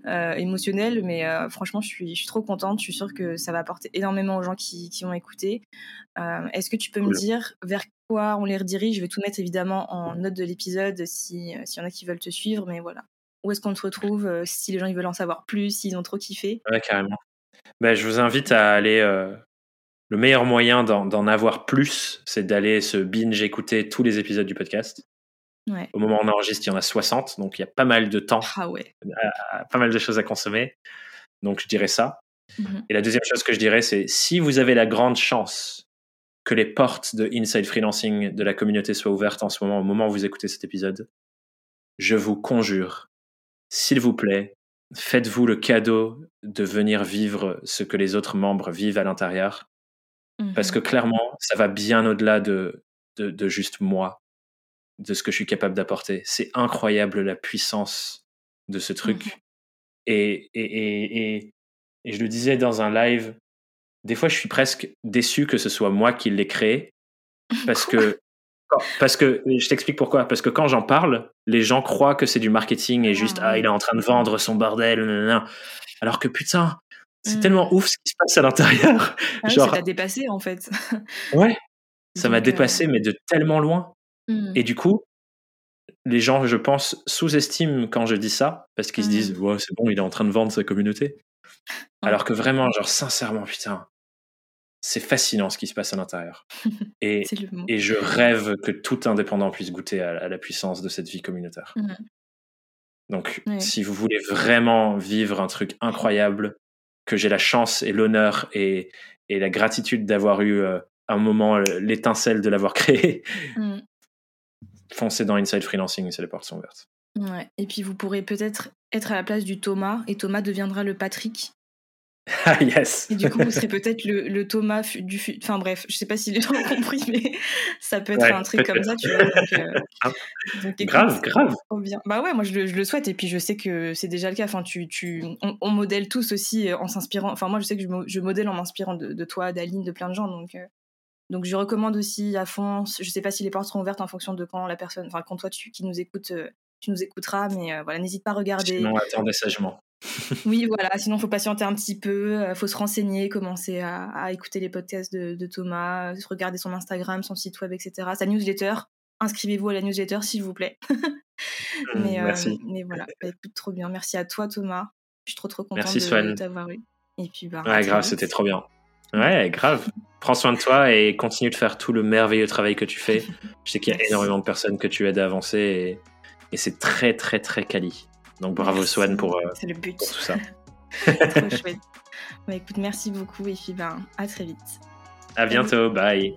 euh, émotionnelle. Mais franchement, je suis, je suis trop contente. Je suis sûre que ça va apporter énormément aux gens qui, qui ont écouté. Est-ce que tu peux me dire vers quoi, on les redirige? Je vais tout mettre évidemment en note de l'épisode si s'il y en a qui veulent te suivre, mais voilà. Où est-ce qu'on te retrouve si les gens ils veulent en savoir plus, s'ils ont trop kiffé? Ouais, carrément. Ben, je vous invite à aller. le meilleur moyen d'en avoir plus, c'est d'aller se binge écouter tous les épisodes du podcast. Au moment où on enregistre, il y en a 60, donc il y a pas mal de temps, ah ouais. pas mal de choses à consommer. Donc je dirais ça. Mmh Et la deuxième chose que je dirais, c'est si vous avez la grande chance que les portes de Inside Freelancing de la communauté soient ouvertes en ce moment, au moment où vous écoutez cet épisode, je vous conjure, s'il vous plaît, faites-vous le cadeau de venir vivre ce que les autres membres vivent à l'intérieur. Parce que clairement, ça va bien au-delà de, de, juste moi, de ce que je suis capable d'apporter. C'est incroyable la puissance de ce truc. Mmh et, et, et, et, je le disais dans un live, des fois je suis presque déçu que ce soit moi qui l'ai créé. Parce que, parce que, je t'explique pourquoi. Parce que quand j'en parle, les gens croient que c'est du marketing et juste, ah, ah il est en train de vendre son bordel. Alors que putain, c'est mmh. tellement ouf ce qui se passe à l'intérieur. Ah Genre... Ça t'a dépassé en fait. ouais, ça m'a euh, dépassé, mais de tellement loin. Mmh. Et du coup, les gens, je pense, sous-estiment quand je dis ça, parce qu'ils se disent, mmh. ouais, c'est bon, il est en train de vendre sa communauté. Alors que vraiment, genre, sincèrement, putain, c'est fascinant ce qui se passe à l'intérieur. Et, et je rêve que tout indépendant puisse goûter à, la puissance de cette vie communautaire. Mmh. Donc, si vous voulez vraiment vivre un truc incroyable, que j'ai la chance et l'honneur et, et, la gratitude d'avoir eu euh, un moment l'étincelle de l'avoir créé, mmh foncez dans Inside Freelancing, c'est les portes sont ouvertes. Ouais. Et puis vous pourrez peut-être être à la place du Thomas et Thomas deviendra le Patrick. Ah yes. Et du coup vous serez peut-être le, le, Thomas du enfin bref, je sais pas si les gens ont compris, mais ça peut être un truc comme ça, tu vois. Euh, ah. grave, grave. Bien. Bah ouais, moi je le, je le, souhaite et puis je sais que c'est déjà le cas. Enfin, tu, tu, on, modèle tous aussi euh, en s'inspirant. Enfin moi je sais que je, je modèle en m'inspirant de, de, toi, d'Aline, de plein de gens, donc. Euh, donc je recommande aussi à fond. Je sais pas si les portes seront ouvertes en fonction de quand la personne, enfin quand toi tu qui nous écoutes, euh, tu nous écouteras, mais euh, voilà, n'hésite pas à regarder. Sinon, attendez sagement. oui, voilà. Sinon, faut patienter un petit peu, euh, faut se renseigner, commencer à, écouter les podcasts de, Thomas, regarder son Instagram, son site web, etc. Sa newsletter. Inscrivez-vous à la newsletter, s'il vous plaît. Mmh, mais, merci. mais voilà, bah, écoute, trop bien. Merci à toi, Thomas. Je suis trop trop contente de, t'avoir eu. Et puis, bah, ouais, grave, c'était trop bien. Ouais, grave. Prends soin de toi et continue de faire tout le merveilleux travail que tu fais. Je sais qu'il y a énormément de personnes que tu aides à avancer et, c'est très, très, très quali. Donc bravo Swan pour, euh, le but. tout ça. Trop chouette. Bah, écoute, merci beaucoup et puis ben, à très vite. À bientôt, bye.